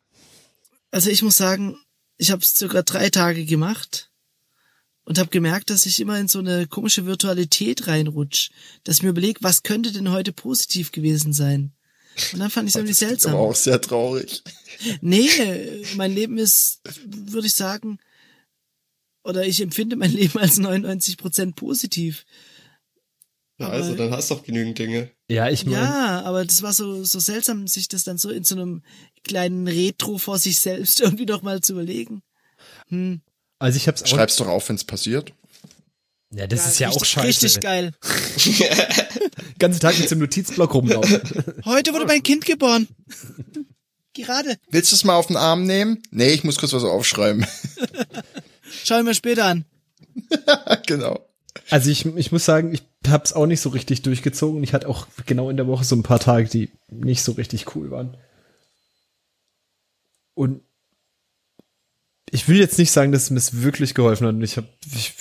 Also ich muss sagen, ich habe es sogar drei Tage gemacht und habe gemerkt, dass ich immer in so eine komische Virtualität reinrutsch, dass ich mir überlege, was könnte denn heute positiv gewesen sein? Und dann fand ich es (laughs) irgendwie Das ist seltsam. aber auch sehr traurig. Nee, mein Leben ist, würde ich sagen, oder ich empfinde mein (laughs) Leben als 99 Prozent positiv. Ja, Aber- also dann hast du doch genügend Dinge. Ja, ich meine, Ja, aber das war so, so seltsam, sich das dann so in so einem kleinen Retro vor sich selbst (laughs) irgendwie noch mal zu überlegen. Hm. also ich hab's auch, Schreib's doch auf, wenn's passiert. ja, das ist ja richtig, auch scheiße. Richtig geil. (laughs) ganzen Tag mit dem Notizblock rumlaufen. Heute wurde mein Kind geboren. Gerade. Willst du es mal auf den Arm nehmen? Nee, ich muss kurz was aufschreiben. Schau ich mir später an. (laughs) genau. Also ich, ich muss sagen, ich hab's auch nicht so richtig durchgezogen. Ich hatte auch genau in der Woche so ein paar Tage, die nicht so richtig cool waren. Und ich will jetzt nicht sagen, dass es mir wirklich geholfen hat. Und ich habe ich,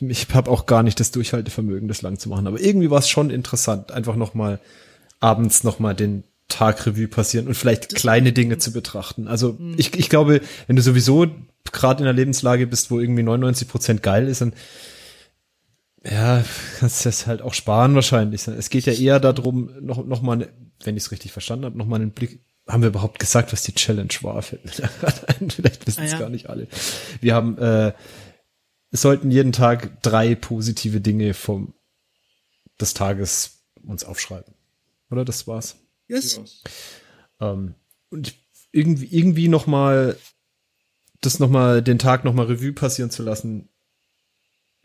ich hab auch gar nicht das Durchhaltevermögen, das lang zu machen. Aber irgendwie war es schon interessant, einfach noch mal abends noch mal den Tagrevue passieren und vielleicht kleine Dinge zu betrachten. Also ich, ich glaube, wenn du sowieso gerade in einer Lebenslage bist, wo irgendwie 99 Prozent geil ist, dann ja, kannst du das halt auch sparen wahrscheinlich. Es geht ja eher darum, noch, noch mal, wenn ich es richtig verstanden habe, noch mal einen Blick. Haben wir überhaupt gesagt, was die Challenge war? (laughs) Vielleicht wissen es Ah, ja. gar nicht alle. Wir haben, äh, es sollten jeden Tag drei positive Dinge vom des Tages uns aufschreiben. Oder das war's. Yes. Ähm, und irgendwie, irgendwie noch mal das noch mal den Tag noch mal Revue passieren zu lassen,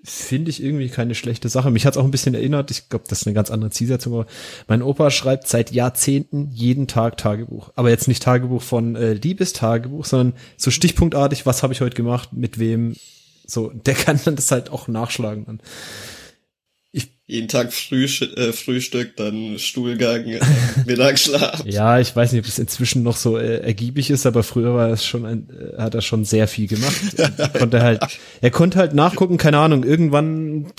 finde ich irgendwie keine schlechte Sache. Mich hat's auch ein bisschen erinnert, ich glaube, das ist eine ganz andere Zielsetzung, aber mein Opa schreibt seit Jahrzehnten jeden Tag Tagebuch. Aber jetzt nicht Tagebuch von äh, Liebestagebuch, sondern so stichpunktartig, was habe ich heute gemacht, mit wem. So, der kann dann das halt auch nachschlagen. Dann. Jeden Tag Frühsch äh, Frühstück, dann Stuhlgang, äh, (laughs) Mittagsschlaf. Ja, ich weiß nicht, ob es inzwischen noch so äh, ergiebig ist, aber früher war es schon ein, äh, hat er schon sehr viel gemacht. Und (laughs) konnte halt, er konnte halt nachgucken, keine Ahnung, irgendwann,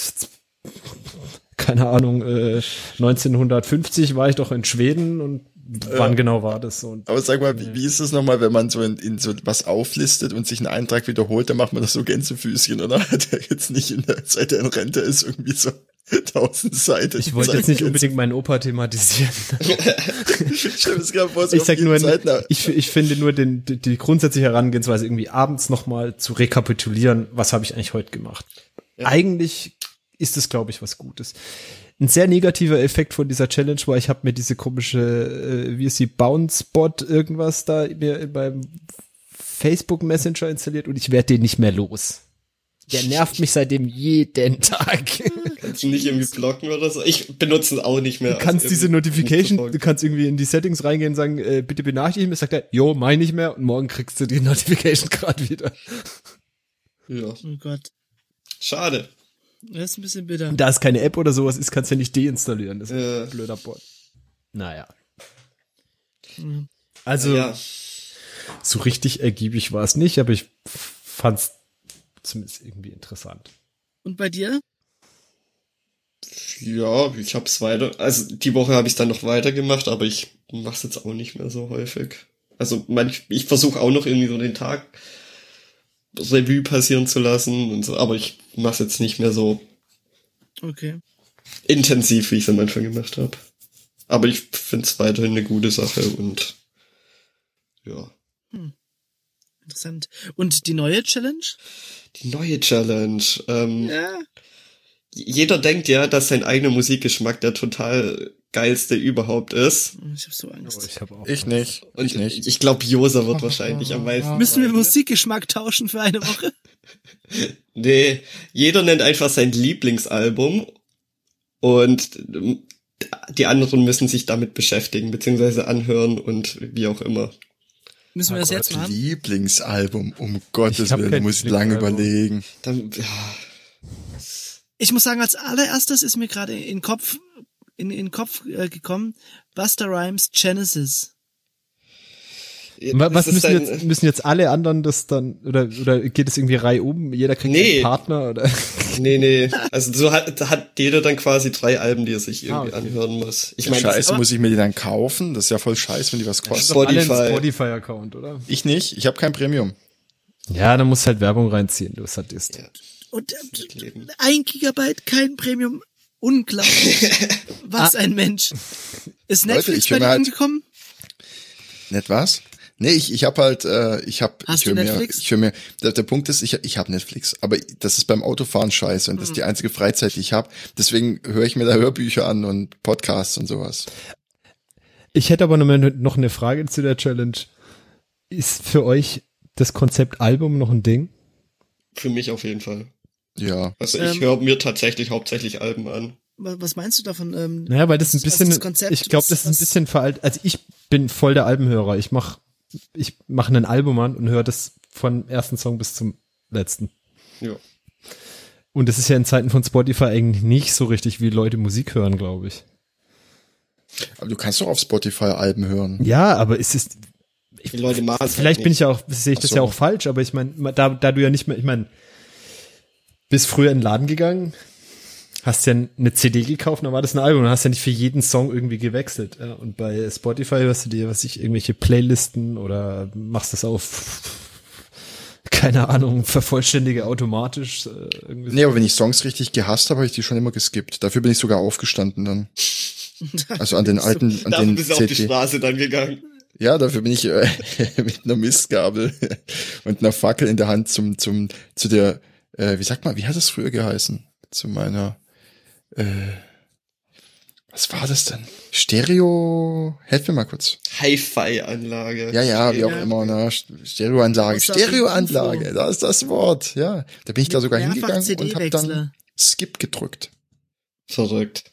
keine Ahnung, äh, 1950 war ich doch in Schweden und wann genau war das? Und Aber sag mal, wie, wie ist es nochmal, wenn man so in, in so was auflistet und sich einen Eintrag wiederholt, dann macht man das so Gänsefüßchen, oder? (laughs) Hat er jetzt nicht in der Zeit, der in Rente ist, irgendwie so (laughs) tausend Seiten. ich wollte jetzt nicht unbedingt meinen Opa thematisieren. Das gerade vor, so Ich sag nur, Seiten- ich, ich finde nur den, die, die grundsätzliche Herangehensweise irgendwie abends nochmal zu rekapitulieren, was habe ich eigentlich heute gemacht. Eigentlich ist es, glaube ich, was Gutes. Ein sehr negativer Effekt von dieser Challenge war, ich habe mir diese komische, äh, wie ist die, Bounce-Bot irgendwas da mir beim Facebook Messenger installiert und ich werde den nicht mehr los. Der nervt mich seitdem jeden (laughs) Tag. Kannst du nicht irgendwie blocken oder so? Ich benutze es auch nicht mehr. Du kannst diese Notification, du kannst irgendwie in die Settings reingehen und sagen, äh, bitte benachrichtigen mich, sagt er, jo, mein nicht mehr und morgen kriegst du die (laughs) Notification gerade wieder. Ja. Oh Gott. Schade. Das ist ein bisschen bitter. Da es keine App oder sowas ist, kannst du ja nicht deinstallieren. Das ist Ja. ein blöder Bot. Naja. Mhm. Also, ja. so richtig ergiebig war es nicht, aber ich fand's zumindest irgendwie interessant. Und bei dir? Ja, ich hab's weiter. Also die Woche habe ich dann noch weitergemacht, aber ich mach's jetzt auch nicht mehr so häufig. Also manch, ich versuche auch noch irgendwie so den Tag Revue passieren zu lassen und so, aber ich mach's jetzt nicht mehr so Okay. intensiv, wie ich es am Anfang gemacht habe. Aber ich find's weiterhin eine gute Sache und ja. Interessant. Und die neue Challenge? Die neue Challenge. Ähm, Ja. Jeder denkt ja, dass sein eigener Musikgeschmack der total geilste überhaupt ist. Ich hab so Angst. ich habe auch. Ich nicht. Und Ich nicht. ich glaube, Josa wird wahrscheinlich am meisten. Müssen wir? Musikgeschmack tauschen für eine Woche? (laughs) Nee, jeder nennt einfach sein Lieblingsalbum und ähm, die anderen müssen sich damit beschäftigen, beziehungsweise anhören und wie auch immer. Müssen wir das jetzt machen? Lieblingsalbum, um Gottes hab Willen, kein muss ich lange überlegen. Dann, ja, Ich muss sagen, als allererstes ist mir gerade in den Kopf, in, in den Kopf äh, gekommen, Buster Rhymes Genesis. Wa- Was müssen jetzt, müssen jetzt alle anderen das dann, oder, oder geht es irgendwie Reihe um? Jeder kriegt Nee. einen Partner oder? (laughs) Nee, nee. Also so hat, hat jeder dann quasi drei Alben, die er sich irgendwie Ah, okay. anhören muss. Ich meine, scheiße, muss ich mir die dann kaufen? Das ist ja voll scheiße, wenn die was kosten. Spotify. Spotify-Account, oder? Ich nicht, ich habe kein Premium. Ja, dann musst du halt Werbung reinziehen, du Sadist. Ja. Und äh, ein Gigabyte, kein Premium. Unglaublich. (laughs) Was ein Mensch. Ist Leute, Netflix ich bei dir mir halt- angekommen? Nicht was? Nee, ich, ich habe halt, äh, ich habe, Hast ich du höre mir, Netflix? ich höre mir, der, der Punkt ist, ich, ich habe Netflix, aber das ist beim Autofahren scheiße und das ist Mhm. die einzige Freizeit, die ich habe. Deswegen höre ich mir da Hörbücher an und Podcasts und sowas. Ich hätte aber noch eine Frage zu der Challenge. Ist für euch das Konzept Album noch ein Ding? Für mich auf jeden Fall. Ja. Also Ähm, ich höre mir tatsächlich hauptsächlich Alben an. Was meinst du davon? Ähm, Naja, weil das ein Was ist bisschen, das Konzept? ich glaube, das ist ein bisschen veraltet. Also ich bin voll der Albenhörer. Ich mach, ich mache ein Album an und höre das von ersten Song bis zum letzten. Ja. Und das ist ja in Zeiten von Spotify eigentlich nicht so richtig, wie Leute Musik hören, glaube ich. Aber du kannst doch auf Spotify Alben hören. Ja, aber es ist, Die Leute machen es vielleicht halt bin nicht. ich ja auch, sehe ich Ach das so. ja auch falsch, aber ich meine, da, da du ja nicht mehr, ich meine, bist früher in den Laden gegangen, hast ja eine CD gekauft, dann war das ein Album, dann hast ja nicht für jeden Song irgendwie gewechselt. Ja. Und bei Spotify hörst du dir, was ich, irgendwelche Playlisten oder machst das auf, (laughs) keine Ahnung, vervollständige automatisch. Äh, irgendwie Nee, aber wenn ich Songs richtig gehasst habe, habe ich die schon immer geskippt. Dafür bin ich sogar aufgestanden dann. (laughs) Also an den alten, an Dafür den bist du auf die CD. Straße dann gegangen. Ja, dafür bin ich äh, (laughs) mit einer Mistgabel und einer Fackel in der Hand zum, zum, zu der, äh, wie sagt man, wie hat das früher geheißen? Zu meiner, äh, was war das denn? Stereo, helf mir mal kurz. Hi-Fi-Anlage. Ja, ja, wie auch Ja. immer, ne? Stereoanlage, Stereoanlage, da ist das Wort, ja. Da bin ich da sogar hingegangen und habe dann. Skip gedrückt. Verrückt.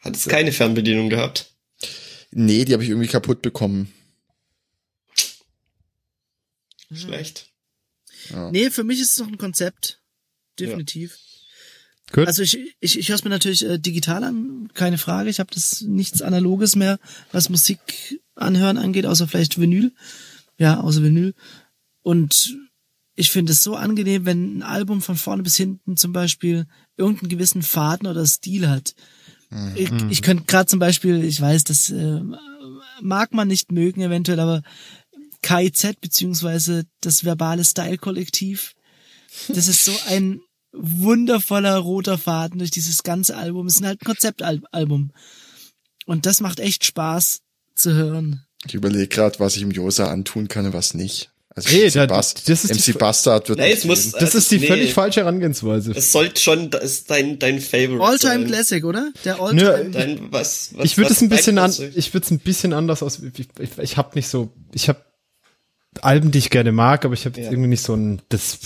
Hat es keine Fernbedienung gehabt? Nee, die habe ich irgendwie kaputt bekommen. Schlecht. Nee, für mich ist es noch ein Konzept. Definitiv. Gut. Also ich, ich, ich höre es mir natürlich äh, digital an, keine Frage. Ich habe das nichts Analoges mehr, was Musik anhören angeht, außer vielleicht Vinyl. Ja, außer Vinyl. Und ich finde es so angenehm, wenn ein Album von vorne bis hinten zum Beispiel irgendeinen gewissen Faden oder Stil hat. Ich, ich könnte gerade zum Beispiel, ich weiß, das äh, mag man nicht mögen eventuell, aber KIZ beziehungsweise das verbale Style-Kollektiv, das ist so ein wundervoller roter Faden durch dieses ganze Album. Es ist halt ein Konzeptalbum. Und das macht echt Spaß zu hören. Ich überlege gerade, was ich im Josa antun kann und was nicht. Also Hey, MC, da- Bas das ist die MC Bastard wird es muss, das also, ist die nee, völlig falsche Herangehensweise. Es sollte schon das dein, dein Favorite Alltime. Classic, oder? Der Alltime. Dein, was, was, ich würde es ein bisschen an, ich würde es ein bisschen anders aus. Ich, ich, ich habe nicht so, ich habe Alben, die ich gerne mag, aber ich habe Ja. irgendwie nicht so ein, das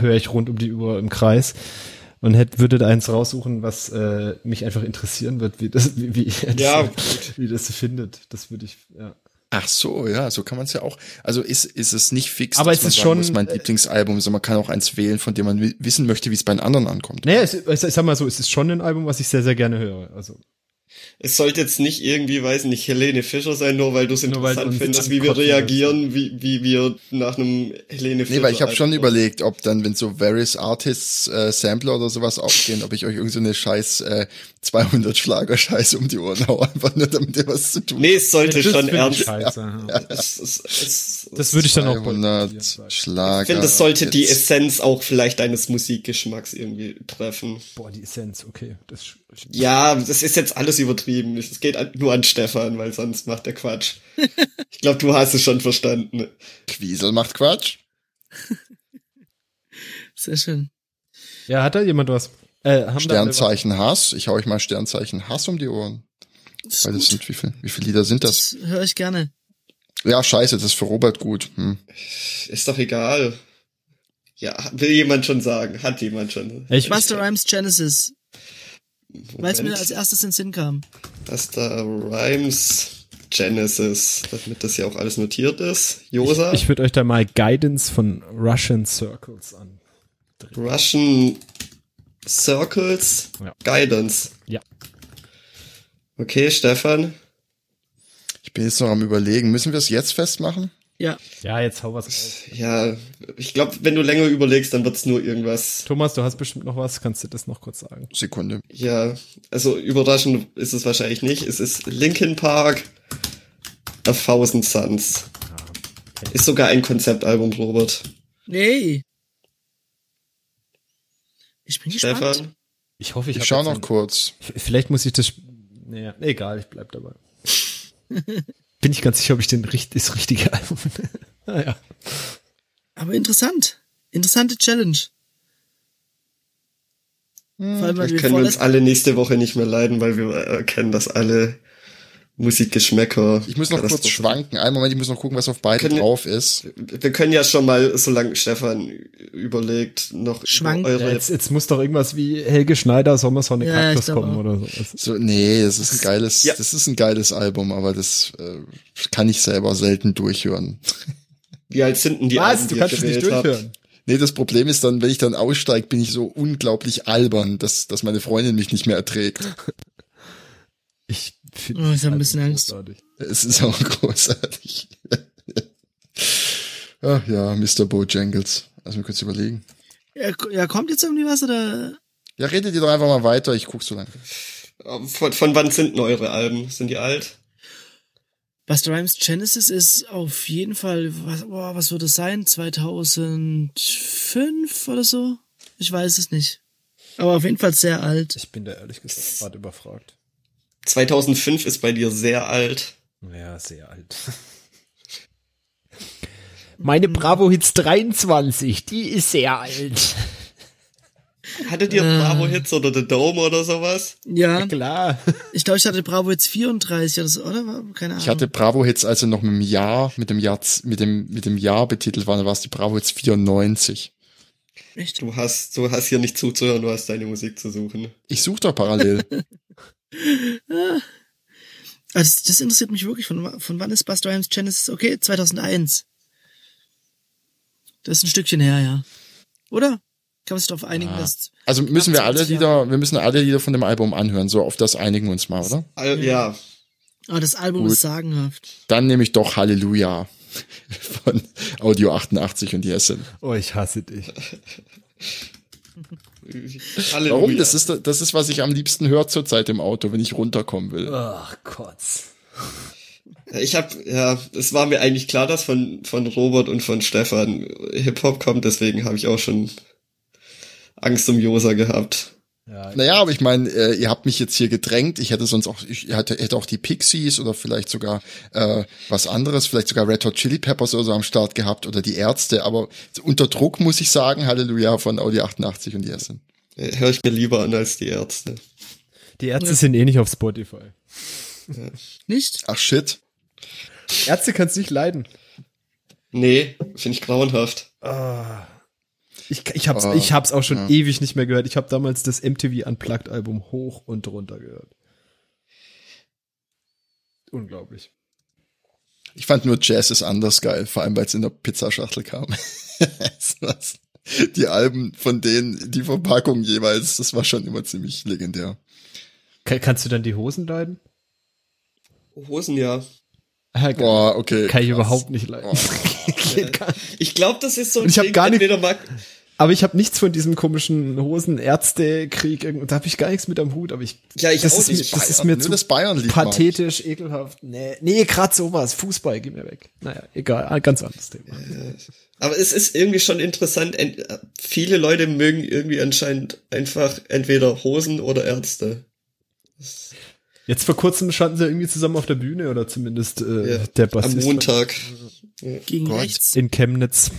höre ich rund um die Uhr im Kreis und hätte würde da eins raussuchen, was äh, mich einfach interessieren wird, wie das, wie, wie, er das, Ja, (laughs) wie das findet. Das würde ich, ja. Ach so, ja, so kann man es ja auch. Also ist, ist es nicht fix, Aber dass es man ist sagen schon- muss, mein Lieblingsalbum, sondern man kann auch eins wählen, von dem man wi- wissen möchte, wie es bei den anderen ankommt. Naja, es, ich sag mal so, es ist schon ein Album, was ich sehr, sehr gerne höre. Also Es sollte jetzt nicht irgendwie, weiß nicht, Helene Fischer sein, nur weil du es interessant findest, wie wir reagieren, wie, wie wir nach einem Helene Fischer. Nee, weil ich habe schon überlegt, ob dann, wenn so Various Artists äh, Sampler oder sowas aufgehen, ob ich euch irgendeine so scheiß äh, 200 Schlager Scheiße um die Ohren hau, einfach nur damit ihr was zu tun Nee, es sollte das schon ernst. scheiße. Ja. (laughs) Es, es, es, Das würde ich dann auch 200 Schlager. ich finde, es sollte die jetzt. Essenz auch vielleicht deines Musikgeschmacks irgendwie treffen. Boah, die Essenz, okay. Das, Ja, das ist jetzt alles übertrieben. Es geht nur an Stefan, weil sonst macht er Quatsch. (laughs) Ich glaube, du hast es schon verstanden. Quiesel macht Quatsch. Sehr schön. ja, hat da jemand was? Äh? Sternzeichen Hass. Ich hau euch mal Sternzeichen Hass um die Ohren. Das Weil das gut. sind, wie viel, wie viele Lieder sind das? Das höre ich gerne. Ja, scheiße, das ist für Robert gut. Hm. Ist doch egal. Ja, will jemand schon sagen? Hat jemand schon? Ich, Buster Rhymes Genesis, weil es mir als erstes in den Sinn kam. Buster Rhymes Genesis, damit das ja auch alles notiert ist. Josa, ich würde euch da mal Guidance von Russian Circles an. Russian Circles Ja. Guidance. Ja. Okay, Stefan. Ich bin jetzt noch am überlegen, müssen wir es jetzt festmachen? Ja, Ja, jetzt hau was raus. Ja, ich glaube, wenn du länger überlegst, dann wird's nur irgendwas. Thomas, du hast bestimmt noch was. Kannst du das noch kurz sagen? Sekunde. Ja, also überraschend ist es wahrscheinlich nicht. Es ist Linkin Park, A Thousand Suns. Ist sogar ein Konzeptalbum, Robert. nee. Ich bin gespannt. Stefan? Ich hoffe, ich, Ich schau noch ein- kurz. Vielleicht muss ich das. Naja, egal, ich bleib dabei. (laughs) Bin ich ganz sicher, ob ich den richt- das richtige (laughs) Album. naja. Aber interessant. Interessante Challenge. Vor allem, weil Vielleicht wir können wir uns alle nächste Woche nicht mehr leiden, weil wir erkennen, dass alle Musikgeschmäcker. Ich muss noch kurz schwanken. Einen Moment, ich muss noch gucken, was auf beiden Können- drauf ist. Wir können ja schon mal, solange Stefan überlegt, noch Schwank- über Ja, eure jetzt, jetzt muss doch irgendwas wie Helge Schneider, Sommersonne Ja, ich Kaktus kommen auch. oder so. So, nee, das ist ein geiles, Ja. das ist ein geiles Album, aber das äh, kann ich selber selten durchhören. Wie alt sind denn die Alben, die ihr gewählt habt? Nee, das Problem ist dann, wenn ich dann aussteige, bin ich so unglaublich albern, dass, dass meine Freundin mich nicht mehr erträgt. Ich Oh, ich hab ein bisschen Angst. Es ist auch (laughs) großartig. Ach ja, Mr. Bojangles. Lass mich kurz überlegen. Ja, ja, kommt jetzt irgendwie was oder? Ja, redet ihr doch einfach mal weiter, ich guck so lange. Von, von wann sind denn eure Alben? Sind die alt? Buster Rhymes Genesis ist auf jeden Fall, was, boah, was wird es sein? 2005 oder so? Ich weiß es nicht. Aber auf jeden Fall sehr alt. Ich bin da ehrlich gesagt gerade überfragt. 2005 ist bei dir sehr alt. Ja, sehr alt. (laughs) Meine Bravo Hits 23, die ist sehr alt. Hattet ihr Äh. Bravo Hits oder The Dome oder sowas? Ja, Klar. ich glaube, ich hatte Bravo jetzt 34 oder so, oder? Keine Ahnung. Ich hatte Bravo Hits also noch mit dem Jahr, mit dem Jahr, mit dem, mit dem Jahr betitelt waren, da war es die Bravo Hits 94. Echt? Du hast, du hast hier nicht zuzuhören, du hast deine Musik zu suchen. Ich suche doch parallel. (laughs) Also das, das interessiert mich wirklich. Von, von wann ist Buster Rhymes Genesis? Okay, 2001. Das ist ein Stückchen her, ja. Oder? Kann man sich darauf einigen, dass... Also müssen wir alle 20 Lieder, wir müssen alle Lieder von dem Album anhören, so auf das einigen wir uns mal, oder? Al ja. Ah, das Album Gut. ist sagenhaft. Dann nehme ich doch Halleluja (laughs) von Audio 88 und Jessen. Oh, ich hasse dich. (laughs) (laughs) Halleluja. Warum? Das ist, das ist, was ich am liebsten höre zurzeit im Auto, wenn ich runterkommen will. Ach Gott. Ich hab, ja, es war mir eigentlich klar, dass von, von Robert und von Stefan Hip-Hop kommt, deswegen habe ich auch schon Angst um Josa gehabt. Ja, Naja, aber ich meine, äh, ihr habt mich jetzt hier gedrängt. Ich hätte sonst auch, ich hätte, hätte auch die Pixies oder vielleicht sogar äh, was anderes, vielleicht sogar Red Hot Chili Peppers oder so am Start gehabt oder die Ärzte. Aber unter Druck muss ich sagen, Halleluja von Audi 88 und Jessen. Äh, Hör ich mir lieber an als die Ärzte. die Ärzte sind eh nicht auf Spotify. Nicht? Ach shit. Ärzte kannst nicht leiden. Nee, finde ich grauenhaft. Ich, ich hab's, Oh, ich hab's auch schon ja. ewig nicht mehr gehört. Ich habe damals das MTV Unplugged Album hoch und runter gehört. Unglaublich. Ich fand nur Jazz ist anders geil, vor allem weil es in der Pizzaschachtel kam. (laughs) Die Alben von denen, die Verpackung jeweils, das war schon immer ziemlich legendär. Kann, kannst du dann die Hosen leiden? Hosen ja. Ah. Boah, okay. Kann ich krass. überhaupt nicht leiden. Geht (laughs) gar- Ich glaube, das ist so ein ich hab Ding, gar nicht- entweder mag, aber ich habe nichts von diesem komischen Hosen-Ärzte-Krieg. Da habe ich gar nichts mit am Hut. Aber ich, Ja, ich das ist mir, nicht. das ist mir Nur zu das pathetisch, ekelhaft. Nee, nee, grad sowas. Fußball, geh mir weg. Naja, egal, ein ganz anderes Thema. aber es ist irgendwie schon interessant. äh, Viele Leute mögen irgendwie anscheinend einfach entweder Hosen oder Ärzte. Jetzt vor kurzem standen sie irgendwie zusammen auf der Bühne oder zumindest äh, Ja, der Am Bassist Montag. Gegen Gott. rechts. in Chemnitz.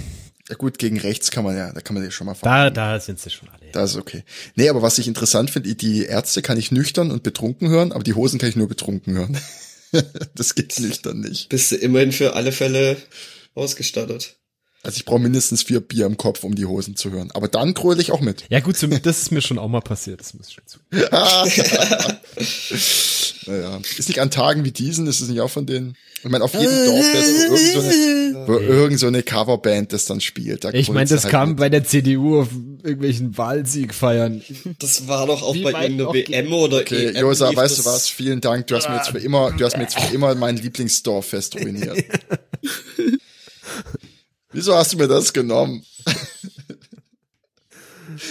Ja gut, gegen rechts kann man ja, da kann man ja schon mal Da, da sind sie schon alle. Das ist okay. Nee, aber was ich interessant finde, die Ärzte kann ich nüchtern und betrunken hören, aber die Hosen kann ich nur betrunken hören. (laughs) das geht nüchtern nicht. Bist du immerhin für alle Fälle ausgestattet. Also ich brauche mindestens vier Bier im Kopf, um die Hosen zu hören. Aber dann gröle ich auch mit. Ja gut, das ist mir schon auch mal passiert. Das muss ich schon zu. (laughs) Naja. Ist nicht an Tagen wie diesen, ist es nicht auch von denen? Ich meine, auf jedem Dorffest, wo irgend so wo irgend so eine Coverband das dann spielt. Da Ich meine, das halt kam mit. bei der CDU auf irgendwelchen Wahlsieg feiern. Das war doch auch Wie bei irgendeiner WM oder Okay, EM Josa, weißt du was? Vielen Dank. Du hast mir jetzt für immer, du hast mir jetzt für immer mein Lieblingsdorffest (laughs) ruiniert. Wieso hast du mir das genommen? (laughs)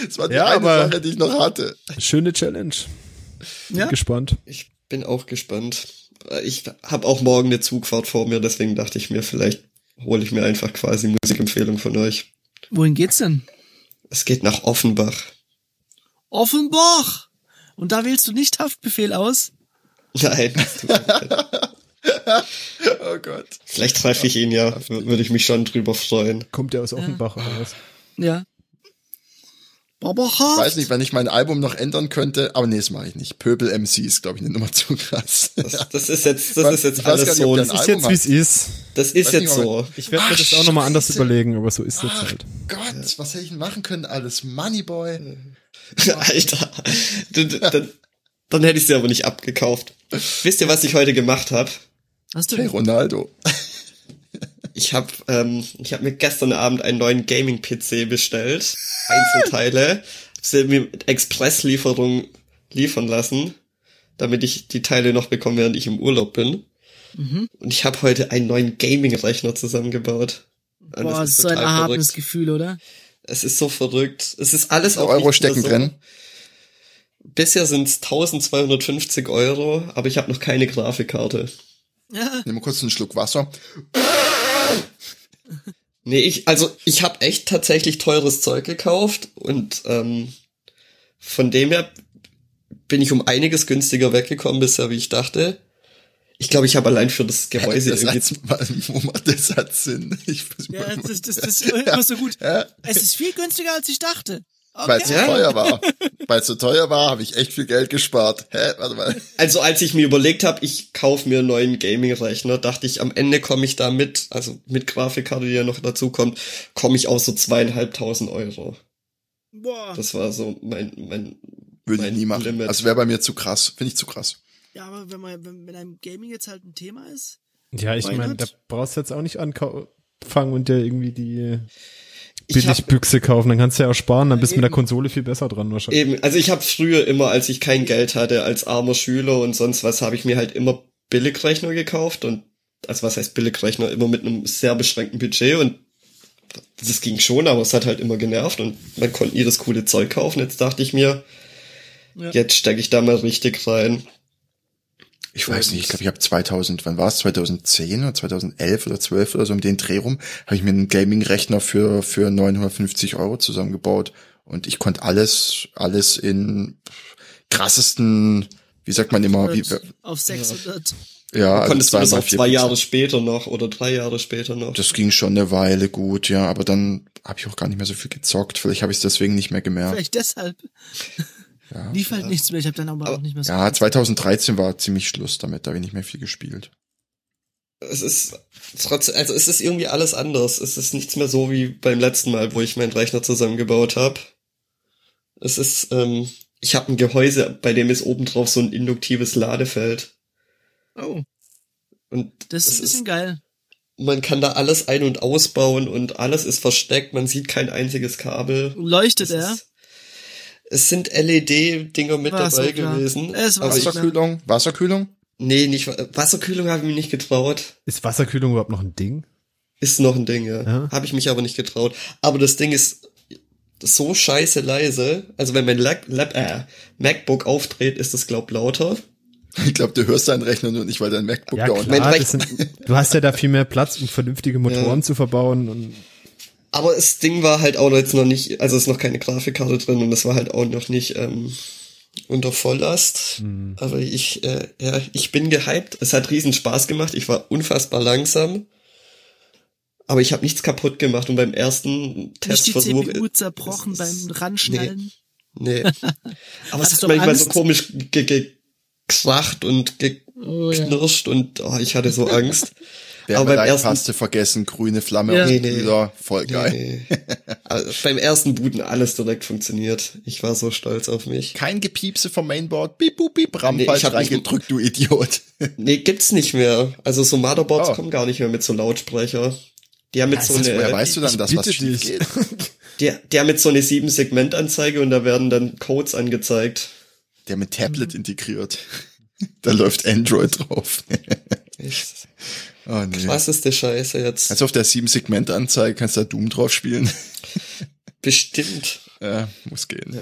Das war die Ja, eine Sache, die ich noch hatte. Schöne Challenge. Ja. Gespannt. Ich bin auch gespannt. Ich habe auch morgen eine Zugfahrt vor mir, deswegen dachte ich mir, vielleicht hole ich mir einfach quasi Musikempfehlung von euch. Wohin geht's denn? Es geht nach Offenbach. Offenbach! Und da wählst du nicht Haftbefehl aus? Nein. (laughs) Oh Gott. vielleicht treffe ich ihn ja, wür- würde ich mich schon drüber freuen. Kommt der aus Offenbach oder was? Ja. Barbarhaft. Ich weiß nicht, wenn ich mein Album noch ändern könnte, aber nee, das mache ich nicht. Pöbel MC ist, glaube ich, eine Nummer zu krass. Das, das ist jetzt, das ist jetzt alles gar nicht, so. der Ist jetzt, wie es ist. Das ist Weiß jetzt nicht, so. Ich werde mir das auch nochmal anders überlegen, aber so ist jetzt Ach halt. Gott, was hätte ich denn machen können alles? Moneyboy. (laughs) Alter. Dann, dann, dann hätte ich sie aber nicht abgekauft. Wisst ihr, was ich heute gemacht habe? Hast du Hey, Ronaldo. Ich habe ähm, ich hab mir gestern Abend einen neuen Gaming-PC bestellt. Einzelteile. Hab sie mir mit Expresslieferung liefern lassen, damit ich die Teile noch bekomme, während ich im Urlaub bin. Mhm. Und ich habe heute einen neuen Gaming-Rechner zusammengebaut. Und Boah, das ist so ein erhabenes verrückt. Gefühl, oder? Es ist so verrückt. Es ist alles Der auch Euro stecken so. drin. bisher sind's 1250 Euro, aber ich habe noch keine Grafikkarte. Ja, Nimm mal kurz einen Schluck Wasser. Nee, ich, also ich habe echt tatsächlich teures Zeug gekauft und ähm, von dem her bin ich um einiges günstiger weggekommen bisher, wie ich dachte. Ich glaube, ich habe allein für das Gehäuse das irgendwie macht der Satz Sinn? Ich ja das, das, das ist immer so gut. Ja. Es ist viel günstiger, als ich dachte. Weil es so Okay. teuer war. Weil es so teuer war, habe ich echt viel Geld gespart. Hä? Warte mal. Also als ich mir überlegt habe, ich kaufe mir einen neuen Gaming-Rechner, dachte ich, am Ende komme ich da mit, also mit Grafikkarte, die ja noch dazu kommt, komme ich auf so zweieinhalbtausend Euro. Boah. Das war so mein, mein, Würde ich mein nie machen. Limit. Also wäre bei mir zu krass. Finde ich zu krass. Ja, aber wenn man, wenn, wenn einem Gaming jetzt halt ein Thema ist. Ja, ich meine, da brauchst du jetzt auch nicht anfangen und dir irgendwie die ich hab, Billigbüchse kaufen. Dann kannst du ja auch sparen, dann bist du mit der Konsole viel besser dran wahrscheinlich. eben, also ich habe früher immer, als ich kein Geld hatte, als armer Schüler und sonst was, habe ich mir halt immer Billigrechner gekauft und, also was heißt Billigrechner, immer mit einem sehr beschränkten Budget und das ging schon, aber es hat halt immer genervt und man konnte nie das coole Zeug kaufen. Jetzt dachte ich mir, Ja. jetzt stecke ich da mal richtig rein. Ich weiß nicht, ich glaube, ich habe 2000, wann war es? 2010 oder 2011 oder 12 oder so um den Dreh rum, habe ich mir einen Gaming-Rechner für, für 950 Euro zusammengebaut. Und ich konnte alles, alles in krassesten, wie sagt man immer, wie, auf 600. ja, also Konntest du das auch zwei 4%. Jahre später noch oder drei Jahre später noch? Das ging schon eine Weile gut, ja, aber dann habe ich auch gar nicht mehr so viel gezockt. Vielleicht habe ich es deswegen nicht mehr gemerkt. Vielleicht deshalb. Ja. Lief halt nichts mehr. Ich habe dann aber auch nicht mehr so. Ja, 2013 war ziemlich Schluss damit, da habe ich nicht mehr viel gespielt. es ist trotz, also es ist irgendwie alles anders. Es ist nichts mehr so wie beim letzten Mal, wo ich meinen Rechner zusammengebaut habe. Es ist, ähm, ich habe ein Gehäuse, bei dem ist obendrauf so ein induktives Ladefeld. Oh, Und das ist ein bisschen geil. man kann da alles ein- und ausbauen und alles ist versteckt. Man sieht kein einziges Kabel. Leuchtet Es er? ist- Es sind LED-Dinger mit War so dabei klar. gewesen. Es war so Wasserkühlung, Wasserkühlung? nee, nicht Wasserkühlung habe ich mir nicht getraut. Ist Wasserkühlung überhaupt noch ein Ding? Ist noch ein Ding, ja. Ja. Habe ich mich aber nicht getraut. Aber das Ding ist so scheiße leise. Also wenn mein Lab, Lab, äh, MacBook aufdreht, ist das glaub lauter. (laughs) Ich glaube, du hörst deinen Rechner nur nicht, weil dein MacBook Ja, da klar, sind, du hast ja da viel mehr Platz, um vernünftige Motoren Ja. zu verbauen und Aber das Ding war halt auch jetzt noch nicht, also es ist noch keine Grafikkarte drin und das war halt auch noch nicht ähm, unter Volllast. Aber ich, äh, ja, ich bin gehypt. Es hat riesen Spaß gemacht. Ich war unfassbar langsam. Aber ich habe nichts kaputt gemacht und beim ersten Nicht die Testversuch. CPU zerbrochen beim Ranschnallen. Nee. (laughs) Aber es hat manchmal Angst? so komisch ge gekracht und Oh, ja. geknirscht und oh, ich hatte so Angst. (laughs) Aber beim ersten- Paste vergessen, grüne Flamme Ja. auf Nee, nee. Kühler, voll geil. Nee. Also beim ersten Booten alles direkt funktioniert. Ich war so stolz auf mich. Kein Gepiepse vom Mainboard, bip, bup, bip, Ram Nee, ich falsch reingedrückt, du Idiot. (laughs) Nee, gibt's nicht mehr. Also so Motherboards Oh. kommen gar nicht mehr mit so Lautsprecher. Die haben mit so Was, woher eine, weißt du dann, dass was schief geht? (laughs) die haben mit so eine 7-Segment-Anzeige und da werden dann Codes angezeigt. Der mit Tablet integriert. (laughs) Da läuft Android drauf. Oh, nee. Was ist der Scheiße jetzt? Also auf der 7-Segment-Anzeige kannst du da Doom drauf spielen. (laughs) Bestimmt. ja, muss gehen.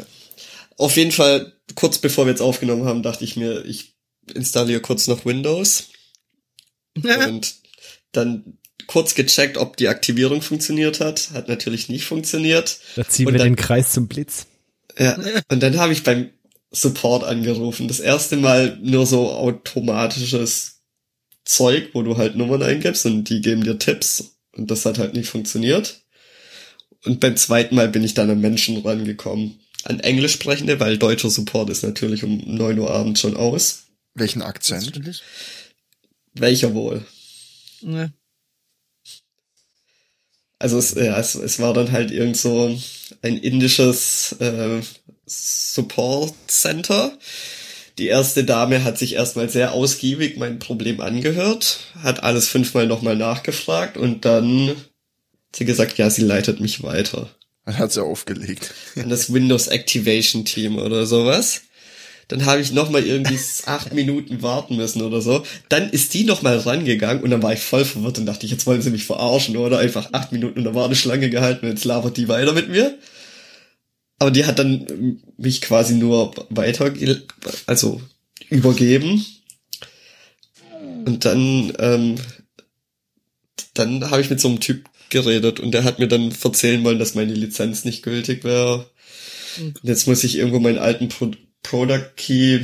Auf jeden Fall, kurz bevor wir jetzt aufgenommen haben, dachte ich mir, ich installiere kurz noch Windows. und dann kurz gecheckt, ob die Aktivierung funktioniert hat. Hat natürlich nicht funktioniert. da ziehen Und wir dann- den Kreis zum Blitz. Ja. Und dann habe ich beim Support angerufen. Das erste Mal nur so automatisches Zeug, wo du halt Nummern eingibst und die geben dir Tipps. Und das hat halt nicht funktioniert. Und beim zweiten Mal bin ich dann an Menschen rangekommen. An Englisch sprechende, weil deutscher Support ist natürlich um 9 Uhr abends schon aus. Welchen Akzent? Welcher wohl? Ja. Also es, ja, es, es war dann halt irgend so ein indisches äh, Support Center. Die erste Dame hat sich erstmal sehr ausgiebig mein Problem angehört, hat alles fünfmal nochmal nachgefragt und dann hat sie gesagt, ja, sie leitet mich weiter. Dann hat sie aufgelegt. An das Windows Activation Team oder sowas. Dann habe ich nochmal irgendwie acht (laughs) Minuten warten müssen oder so. Dann ist die nochmal rangegangen und dann war ich voll verwirrt und dachte ich, jetzt wollen sie mich verarschen oder einfach acht Minuten in der Warteschlange gehalten und jetzt labert die weiter mit mir. Aber die hat dann mich quasi nur weiter, also übergeben. Und dann, ähm, dann habe ich mit so einem Typ geredet und der hat mir dann erzählen wollen, dass meine Lizenz nicht gültig wäre. Und jetzt muss ich irgendwo meinen alten Pro Product Key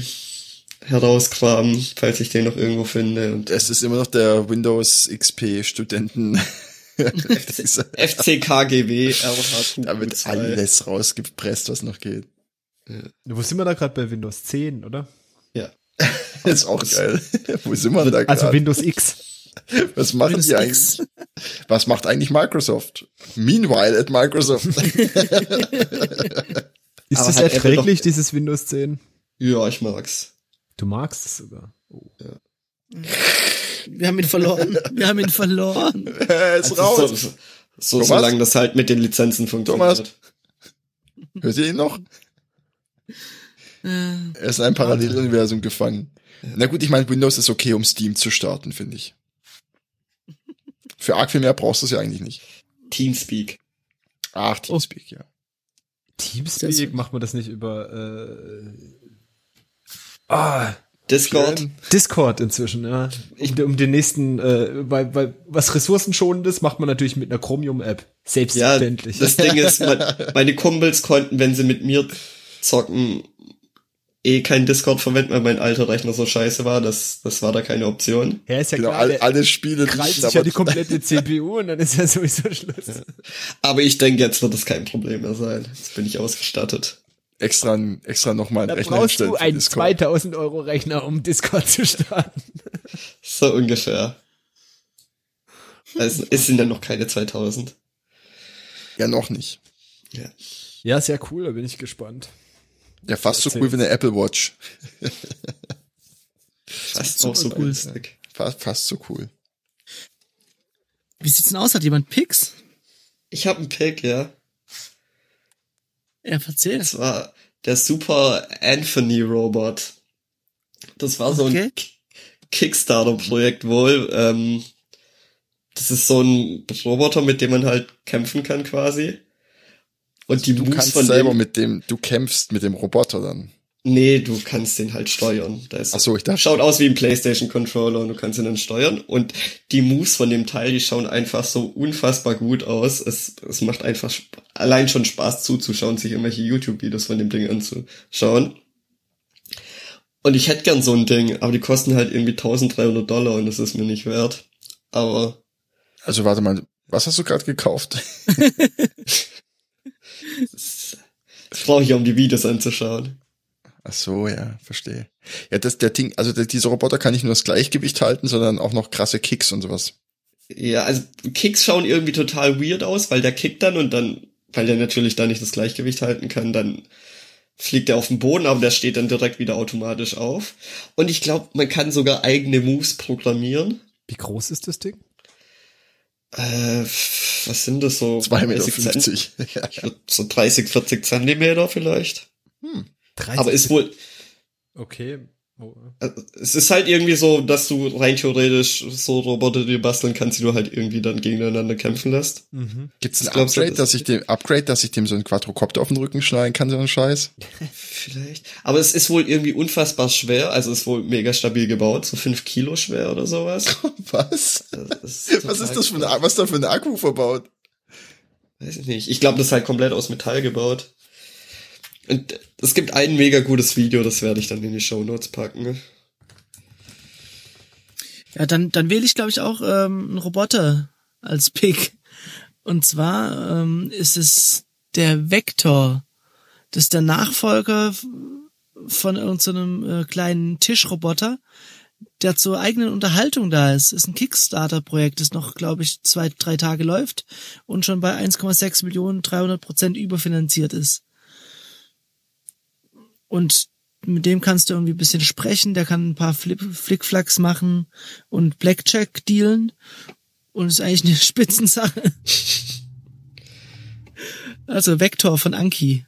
herauskramen, falls ich den noch irgendwo finde. Und Es ist immer noch der Windows XP Studenten. (laughs) FCKGW (laughs) RH2. Da wird alles rausgepresst, was noch geht. Wo sind wir da gerade bei Windows 10, oder? Ja. Das (laughs) ist auch geil. (laughs) Wo sind wir da Also gerade? Windows X. Was machen Windows die X. eigentlich? Was macht eigentlich Microsoft? Meanwhile at Microsoft. Ist Aber das erträglich, doch- dieses Windows 10? Ja, ich mag's. Du magst es sogar. Oh. Wir haben ihn verloren. Wir haben ihn verloren. (laughs) er ist Also raus. so, so, so Thomas? solange das halt mit den Lizenzen funktioniert. Thomas? Hört ihr ihn noch? Äh, Er ist in einem Paralleluniversum gefangen. Na gut, ich meine, Windows ist okay, um Steam zu starten, finde ich. Für arg viel mehr brauchst du es ja eigentlich nicht. Teamspeak. Ach, Teamspeak, ja. Teamspeak, macht man das nicht über äh, ah, Discord. Schön. Discord inzwischen, ja. Um, um den nächsten, äh, weil, weil was ressourcenschonendes macht man natürlich mit einer Chromium-App. Ja, Selbstverständlich. das Ding ist, (laughs) mein, meine Kumpels konnten, wenn sie mit mir zocken, eh kein Discord verwenden, weil mein alter Rechner so scheiße war. Das, das war da keine Option. ja, ist ja Genau, klar, all, der alle Spiele krallt sich ja die (laughs) komplette CPU und dann ist ja sowieso Schluss. Aber ich denke, jetzt wird das kein Problem mehr sein. Jetzt bin ich ausgestattet. Extra, extra nochmal einen Da Rechner brauchst du einen Discord. 2000 Euro Rechner, um Discord zu starten. So ungefähr. Also, es sind ja noch keine 2000. Ja, noch nicht. Ja. Ja, sehr cool, da bin ich gespannt. Ja, fast so cool wie eine Apple Watch. (laughs) Fast auch so cool. Fast, fast so cool. wie sieht's denn aus? Hat jemand Pix? Ich habe einen Pick, ja. Er erzählt. Das war der Super Anthony Robot. Das war so Okay. ein Kickstarter-Projekt wohl. Ähm, das ist so ein Roboter, mit dem man halt kämpfen kann quasi. Und die Du Moves kannst von selber dem, mit dem, du kämpfst mit dem Roboter dann. Nee, du kannst den halt steuern. Da ist Ach so, ich dachte- Schaut aus wie ein PlayStation Controller und du kannst ihn dann steuern. Und die Moves von dem Teil, die schauen einfach so unfassbar gut aus. Es, es macht einfach allein schon Spaß zuzuschauen, sich irgendwelche YouTube-Videos von dem Ding anzuschauen. Und ich hätte gern so ein Ding, aber die kosten halt irgendwie 1300 Dollar und das ist mir nicht wert. Aber Also warte mal, was hast du gerade gekauft? (laughs) das brauche ich ja, um die Videos anzuschauen. Ach so, ja, verstehe. Ja, das, der Ding, also der, dieser Roboter kann nicht nur das Gleichgewicht halten, sondern auch noch krasse Kicks und sowas. Ja, also Kicks schauen irgendwie total weird aus, weil der kickt dann und dann, weil der natürlich da nicht das Gleichgewicht halten kann, dann fliegt er auf den Boden, aber der steht dann direkt wieder automatisch auf. Und ich glaube, man kann sogar eigene Moves programmieren. Wie groß ist das Ding? Äh, was sind das so? 2,50 Meter. 30 Zent- Ja. (laughs) Ich würd So 30, 40 Zentimeter vielleicht. 30 Aber ist wohl, Okay. Oh. äh, es ist halt irgendwie so, dass du rein theoretisch so Roboter dir basteln kannst, die du halt irgendwie dann gegeneinander kämpfen lässt. Mhm. Gibt's ein Was glaubst du, Upgrade, das- dass ich dem Upgrade, dass ich dem so einen Quadrocopter auf den Rücken schneiden kann, so einen Scheiß? (laughs) Vielleicht. Aber es ist wohl irgendwie unfassbar schwer, also ist wohl mega stabil gebaut, so fünf Kilo schwer oder sowas. (laughs) Was? Das (laughs) Was ist das für ein, was ist da für ein Akku verbaut? Weiß ich nicht. Ich glaube, das ist halt komplett aus Metall gebaut. Und es gibt ein mega gutes Video, das werde ich dann in die Show Notes packen. Ja, dann, dann wähle ich, glaube ich, auch ähm, einen Roboter als Pick. Und zwar ähm, ist es der Vector. Das ist der Nachfolger von irgendeinem so äh, kleinen Tischroboter, der zur eigenen Unterhaltung da ist. Ist ein Kickstarter-Projekt, das noch, glaube ich, zwei, drei Tage läuft und schon bei 1,6 Millionen 300 Prozent überfinanziert ist. Und mit dem kannst du irgendwie ein bisschen sprechen, der kann ein paar Flip Flickflacks machen und Blackjack dealen. Und ist eigentlich eine (laughs) Spitzensache. Also Vector von Anki.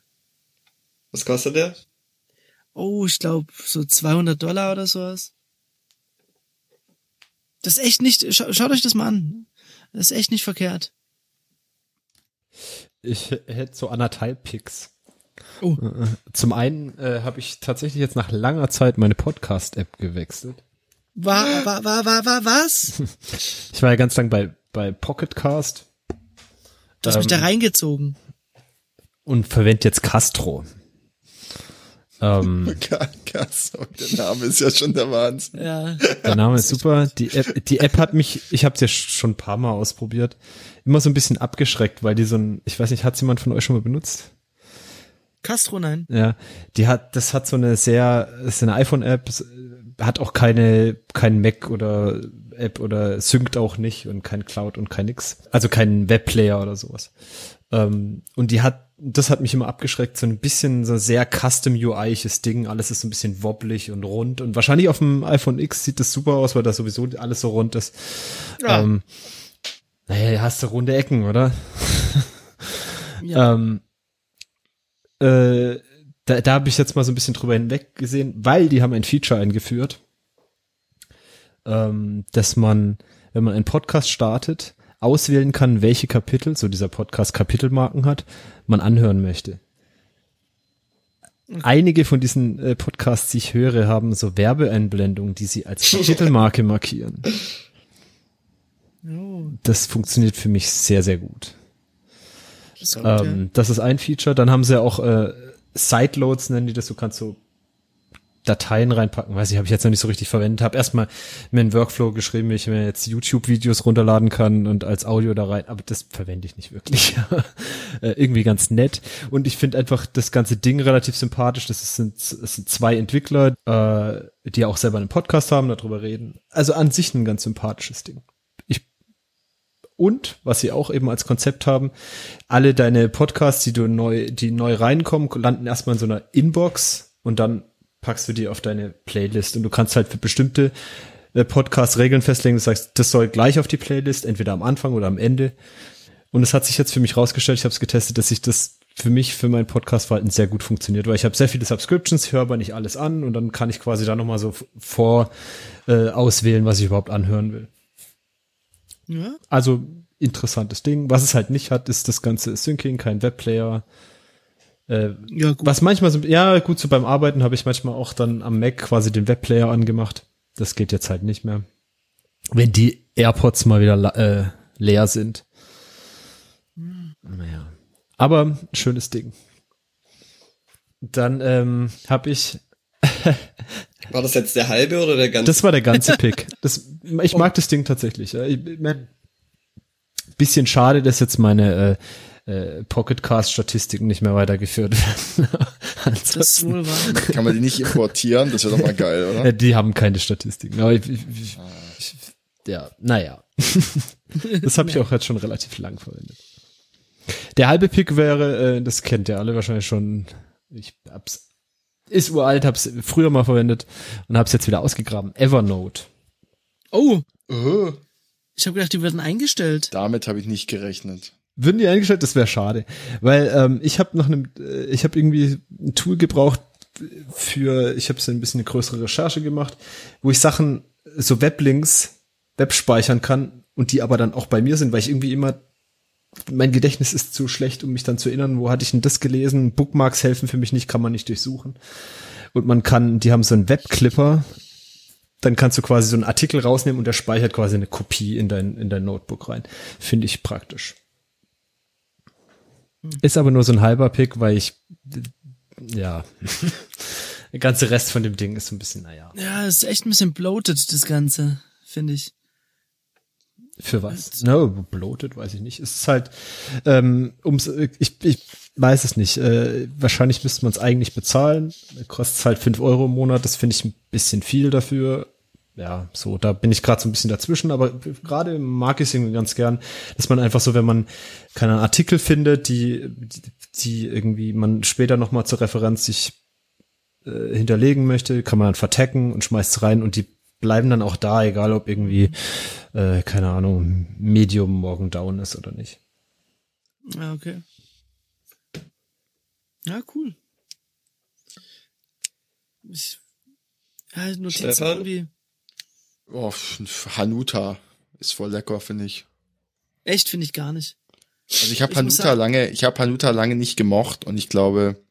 Was kostet der? Oh, ich glaube so 200 Dollar oder sowas. Das ist echt nicht, scha schaut euch das mal an. Das ist echt nicht verkehrt. Ich hätte so anderthalb Picks. Oh. Zum einen äh, habe ich tatsächlich jetzt nach langer Zeit meine Podcast-App gewechselt. War, war, war, war, war, was? (laughs) Ich war ja ganz lang bei, bei Pocketcast Du hast mich da Ähm. reingezogen. und verwende jetzt Castro. Ähm, (laughs) oh, der Name ist ja schon der Wahnsinn. Ja. der Name ist super. Die App, die App hat mich, ich habe es ja schon ein paar Mal ausprobiert, immer so ein bisschen abgeschreckt, weil die so ein, ich weiß nicht, hat jemand von euch schon mal benutzt? Castro, nein. Ja, die hat, das hat so eine sehr, das ist eine iPhone-App, hat auch keine, kein Mac oder App oder synkt auch nicht und kein Cloud und kein nix. Also kein Webplayer oder sowas. Ähm, und die hat, das hat mich immer abgeschreckt, so ein bisschen so sehr custom UI-iges Ding. Alles ist so ein bisschen wobblig und rund und wahrscheinlich auf dem iPhone X sieht das super aus, weil da sowieso alles so rund ist. Ja. Ähm, naja, hast du runde Ecken, oder? ja. (laughs) Ähm, äh, da, da habe ich jetzt mal so ein bisschen drüber hinweg gesehen, weil die haben ein Feature eingeführt, ähm, dass man, wenn man einen Podcast startet, auswählen kann, welche Kapitel, so dieser Podcast Kapitelmarken hat, man anhören möchte. Einige von diesen äh, Podcasts, die ich höre, haben so Werbeeinblendungen, die sie als Kapitelmarke markieren. (laughs) oh, Das funktioniert für mich sehr, sehr gut. Das ist Ähm, das ist ein Feature. Dann haben sie auch äh, Sideloads, nennen die das. Du kannst so Dateien reinpacken. Weiß ich, habe ich jetzt noch nicht so richtig verwendet. Habe erstmal mir einen Workflow geschrieben, wie ich mir jetzt YouTube-Videos runterladen kann und als Audio da rein. Aber das verwende ich nicht wirklich. (laughs) äh, irgendwie ganz nett. Und ich finde einfach das ganze Ding relativ sympathisch. Das sind, es sind zwei Entwickler, äh, die auch selber einen Podcast haben, darüber reden. Also an sich ein ganz sympathisches Ding. Und was sie auch eben als Konzept haben, alle deine Podcasts, die du neu, die neu reinkommen, landen erstmal in so einer Inbox und dann packst du die auf deine Playlist und du kannst halt für bestimmte äh, Podcasts Regeln festlegen. Du sagst, das soll gleich auf die Playlist, entweder am Anfang oder am Ende. Und es hat sich jetzt für mich rausgestellt, ich habe es getestet, dass sich das für mich, für mein Podcast-Verhalten sehr gut funktioniert, weil ich habe sehr viele Subscriptions, höre aber nicht alles an und dann kann ich quasi da nochmal so vor äh, auswählen, was ich überhaupt anhören will. Ja. Also interessantes Ding. Was es halt nicht hat, ist das ganze Syncing, kein Webplayer. Äh, Ja, gut. was manchmal so, ja gut, so beim Arbeiten habe ich manchmal auch dann am Mac quasi den Webplayer angemacht. Das geht jetzt halt nicht mehr. Wenn die AirPods mal wieder äh, leer sind. Naja. Aber schönes Ding. Dann ähm, habe ich (laughs) War das jetzt der halbe oder der ganze? Das war der ganze Pick. (laughs) Das, ich mag das Ding tatsächlich. ja. Ich, ich mein, bisschen schade, dass jetzt meine äh, äh, Pocketcast-Statistiken nicht mehr weitergeführt werden. (laughs) das ist wohl wahr. Kann man die nicht importieren? Das wäre doch mal geil, oder? äh, die haben keine Statistiken. Aber ich, ich, ich, ich, ja, naja. das habe ich auch jetzt schon relativ lang verwendet. Der halbe Pick wäre, äh, das kennt ihr alle wahrscheinlich schon. Ich hab's, ist uralt, hab's früher mal verwendet und hab's jetzt wieder ausgegraben. Evernote. Oh, Oh, ich habe gedacht, die werden eingestellt. damit habe ich nicht gerechnet. Würden die eingestellt? Das wäre schade, weil ähm, ich habe nach einem, äh, ich habe irgendwie ein Tool gebraucht für, ich habe so ein bisschen eine größere Recherche gemacht, wo ich Sachen, so Weblinks, Web speichern kann und die aber dann auch bei mir sind, weil ich irgendwie immer, mein Gedächtnis ist zu schlecht, um mich dann zu erinnern, wo hatte ich denn das gelesen? Bookmarks helfen für mich nicht, kann man nicht durchsuchen. Und man kann, die haben so einen Webclipper, dann kannst du quasi so einen Artikel rausnehmen und der speichert quasi eine Kopie in dein, in dein Notebook rein. Finde ich praktisch. Ist aber nur so ein halber Pick, weil ich, ja, (laughs) der ganze Rest von dem Ding ist so ein bisschen, naja. Ja, es ist echt ein bisschen bloated, das Ganze, finde ich. Für was? No, bloated, weiß ich nicht. Es ist halt, ähm, ums, ich, ich weiß es nicht. Äh, wahrscheinlich müsste man es eigentlich bezahlen. Kostet halt fünf Euro im Monat. Das finde ich ein bisschen viel dafür. Ja, so, da bin ich gerade so ein bisschen dazwischen, aber gerade mag ich es irgendwie ganz gern, dass man einfach so, wenn man keine Artikel findet, die, die, die irgendwie man später nochmal zur Referenz sich äh, hinterlegen möchte, kann man dann vertecken und schmeißt es rein und die bleiben dann auch da, egal ob irgendwie, äh, keine Ahnung, Medium morgen down ist oder nicht. Ja, okay. Ja, cool. Ich, ja, Notizen Stefan? irgendwie. Oh, Hanuta ist voll lecker, finde ich. Echt finde ich gar nicht. Also ich habe Hanuta sagen- lange, ich habe Hanuta lange nicht gemocht und ich glaube,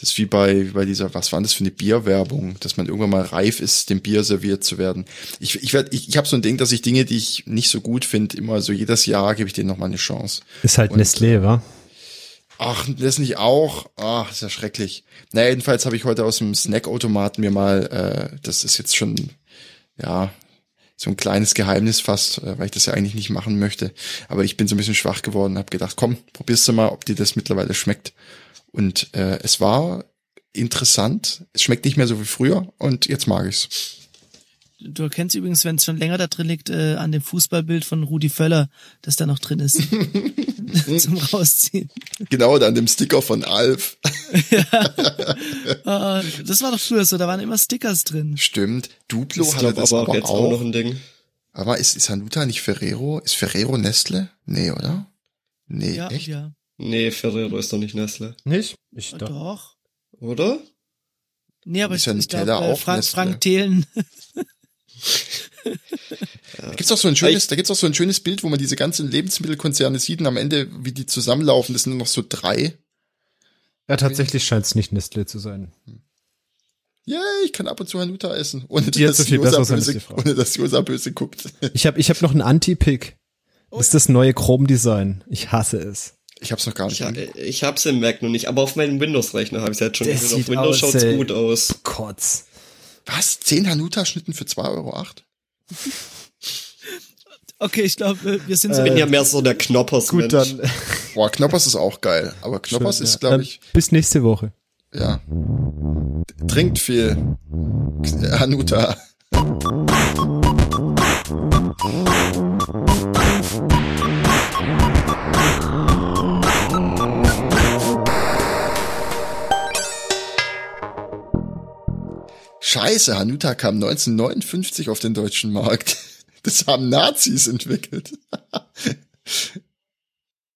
Das ist wie bei, wie bei dieser, was war das für eine Bierwerbung, dass man irgendwann mal reif ist, dem Bier serviert zu werden. Ich, ich, werd, ich, ich habe so ein Ding, dass ich Dinge, die ich nicht so gut finde, immer so jedes Jahr gebe ich denen nochmal eine Chance. Ist halt Und, Nestlé, wa? Ach, das nicht auch? Ach, ist ja schrecklich. Naja, jedenfalls habe ich heute aus dem Snackautomaten mir mal, äh, das ist jetzt schon, ja, so ein kleines Geheimnis fast, äh, weil ich das ja eigentlich nicht machen möchte. Aber ich bin so ein bisschen schwach geworden, habe gedacht, komm, probierst du mal, ob dir das mittlerweile schmeckt. Und äh, es war interessant. Es schmeckt nicht mehr so wie früher und jetzt mag ich's. Du erkennst übrigens, wenn es schon länger da drin liegt, äh, an dem Fußballbild von Rudi Völler, das da noch drin ist. (laughs) Zum Rausziehen. Genau, an dem Sticker von Alf. Ah, das war doch früher so, da waren immer Stickers drin. Stimmt. Duplo Ich hatte das aber aber auch jetzt auch. auch noch ein Ding. Aber ist, ist Hanuta nicht Ferrero? Ist Ferrero Nestle? Nee, oder? Nee, Ja, echt? ja. Nee, Ferrero ist doch nicht Nestle. Nicht? Ich Doch. doch. Oder? Nee, aber Ist ich, ja ich Nutella glaube, äh, auch Frank, Nestle? Frank Thelen. (laughs) Da gibt's auch so ein schönes, da gibt's auch so ein schönes Bild, wo man diese ganzen Lebensmittelkonzerne sieht und am Ende, wie die zusammenlaufen, das sind nur noch so drei. Ja, tatsächlich scheint es nicht Nestlé zu sein. Ja, ich kann ab und zu Hanuta essen, ohne dass, so viel Josa besser sein als böse, die Frau. ohne dass Josa böse guckt. Ich habe ich hab noch ein Anti-Pick. Das ist das neue Chrome-Design. Ich hasse es. Ich hab's noch gar nicht. Ich, ange- ich hab's im Mac noch nicht, aber auf meinem Windows-Rechner habe ich jetzt schon. Das gesehen. auf sieht Windows aus, schaut's ey. gut aus. Kotz. Was? Zehn Hanuta-Schnitten für 2,08 Euro? (laughs) Okay, ich glaube, wir sind so. Ich bin ja mehr so der Knoppers-Mensch. Gut, dann. Boah, Knoppers ist auch geil. Aber Knoppers Schön, ist, ja. glaube ich, Bis nächste Woche. ja. Trinkt viel. Hanuta. Scheiße, Hanuta kam 1959 auf den deutschen Markt. (laughs) Das haben Nazis entwickelt. (laughs)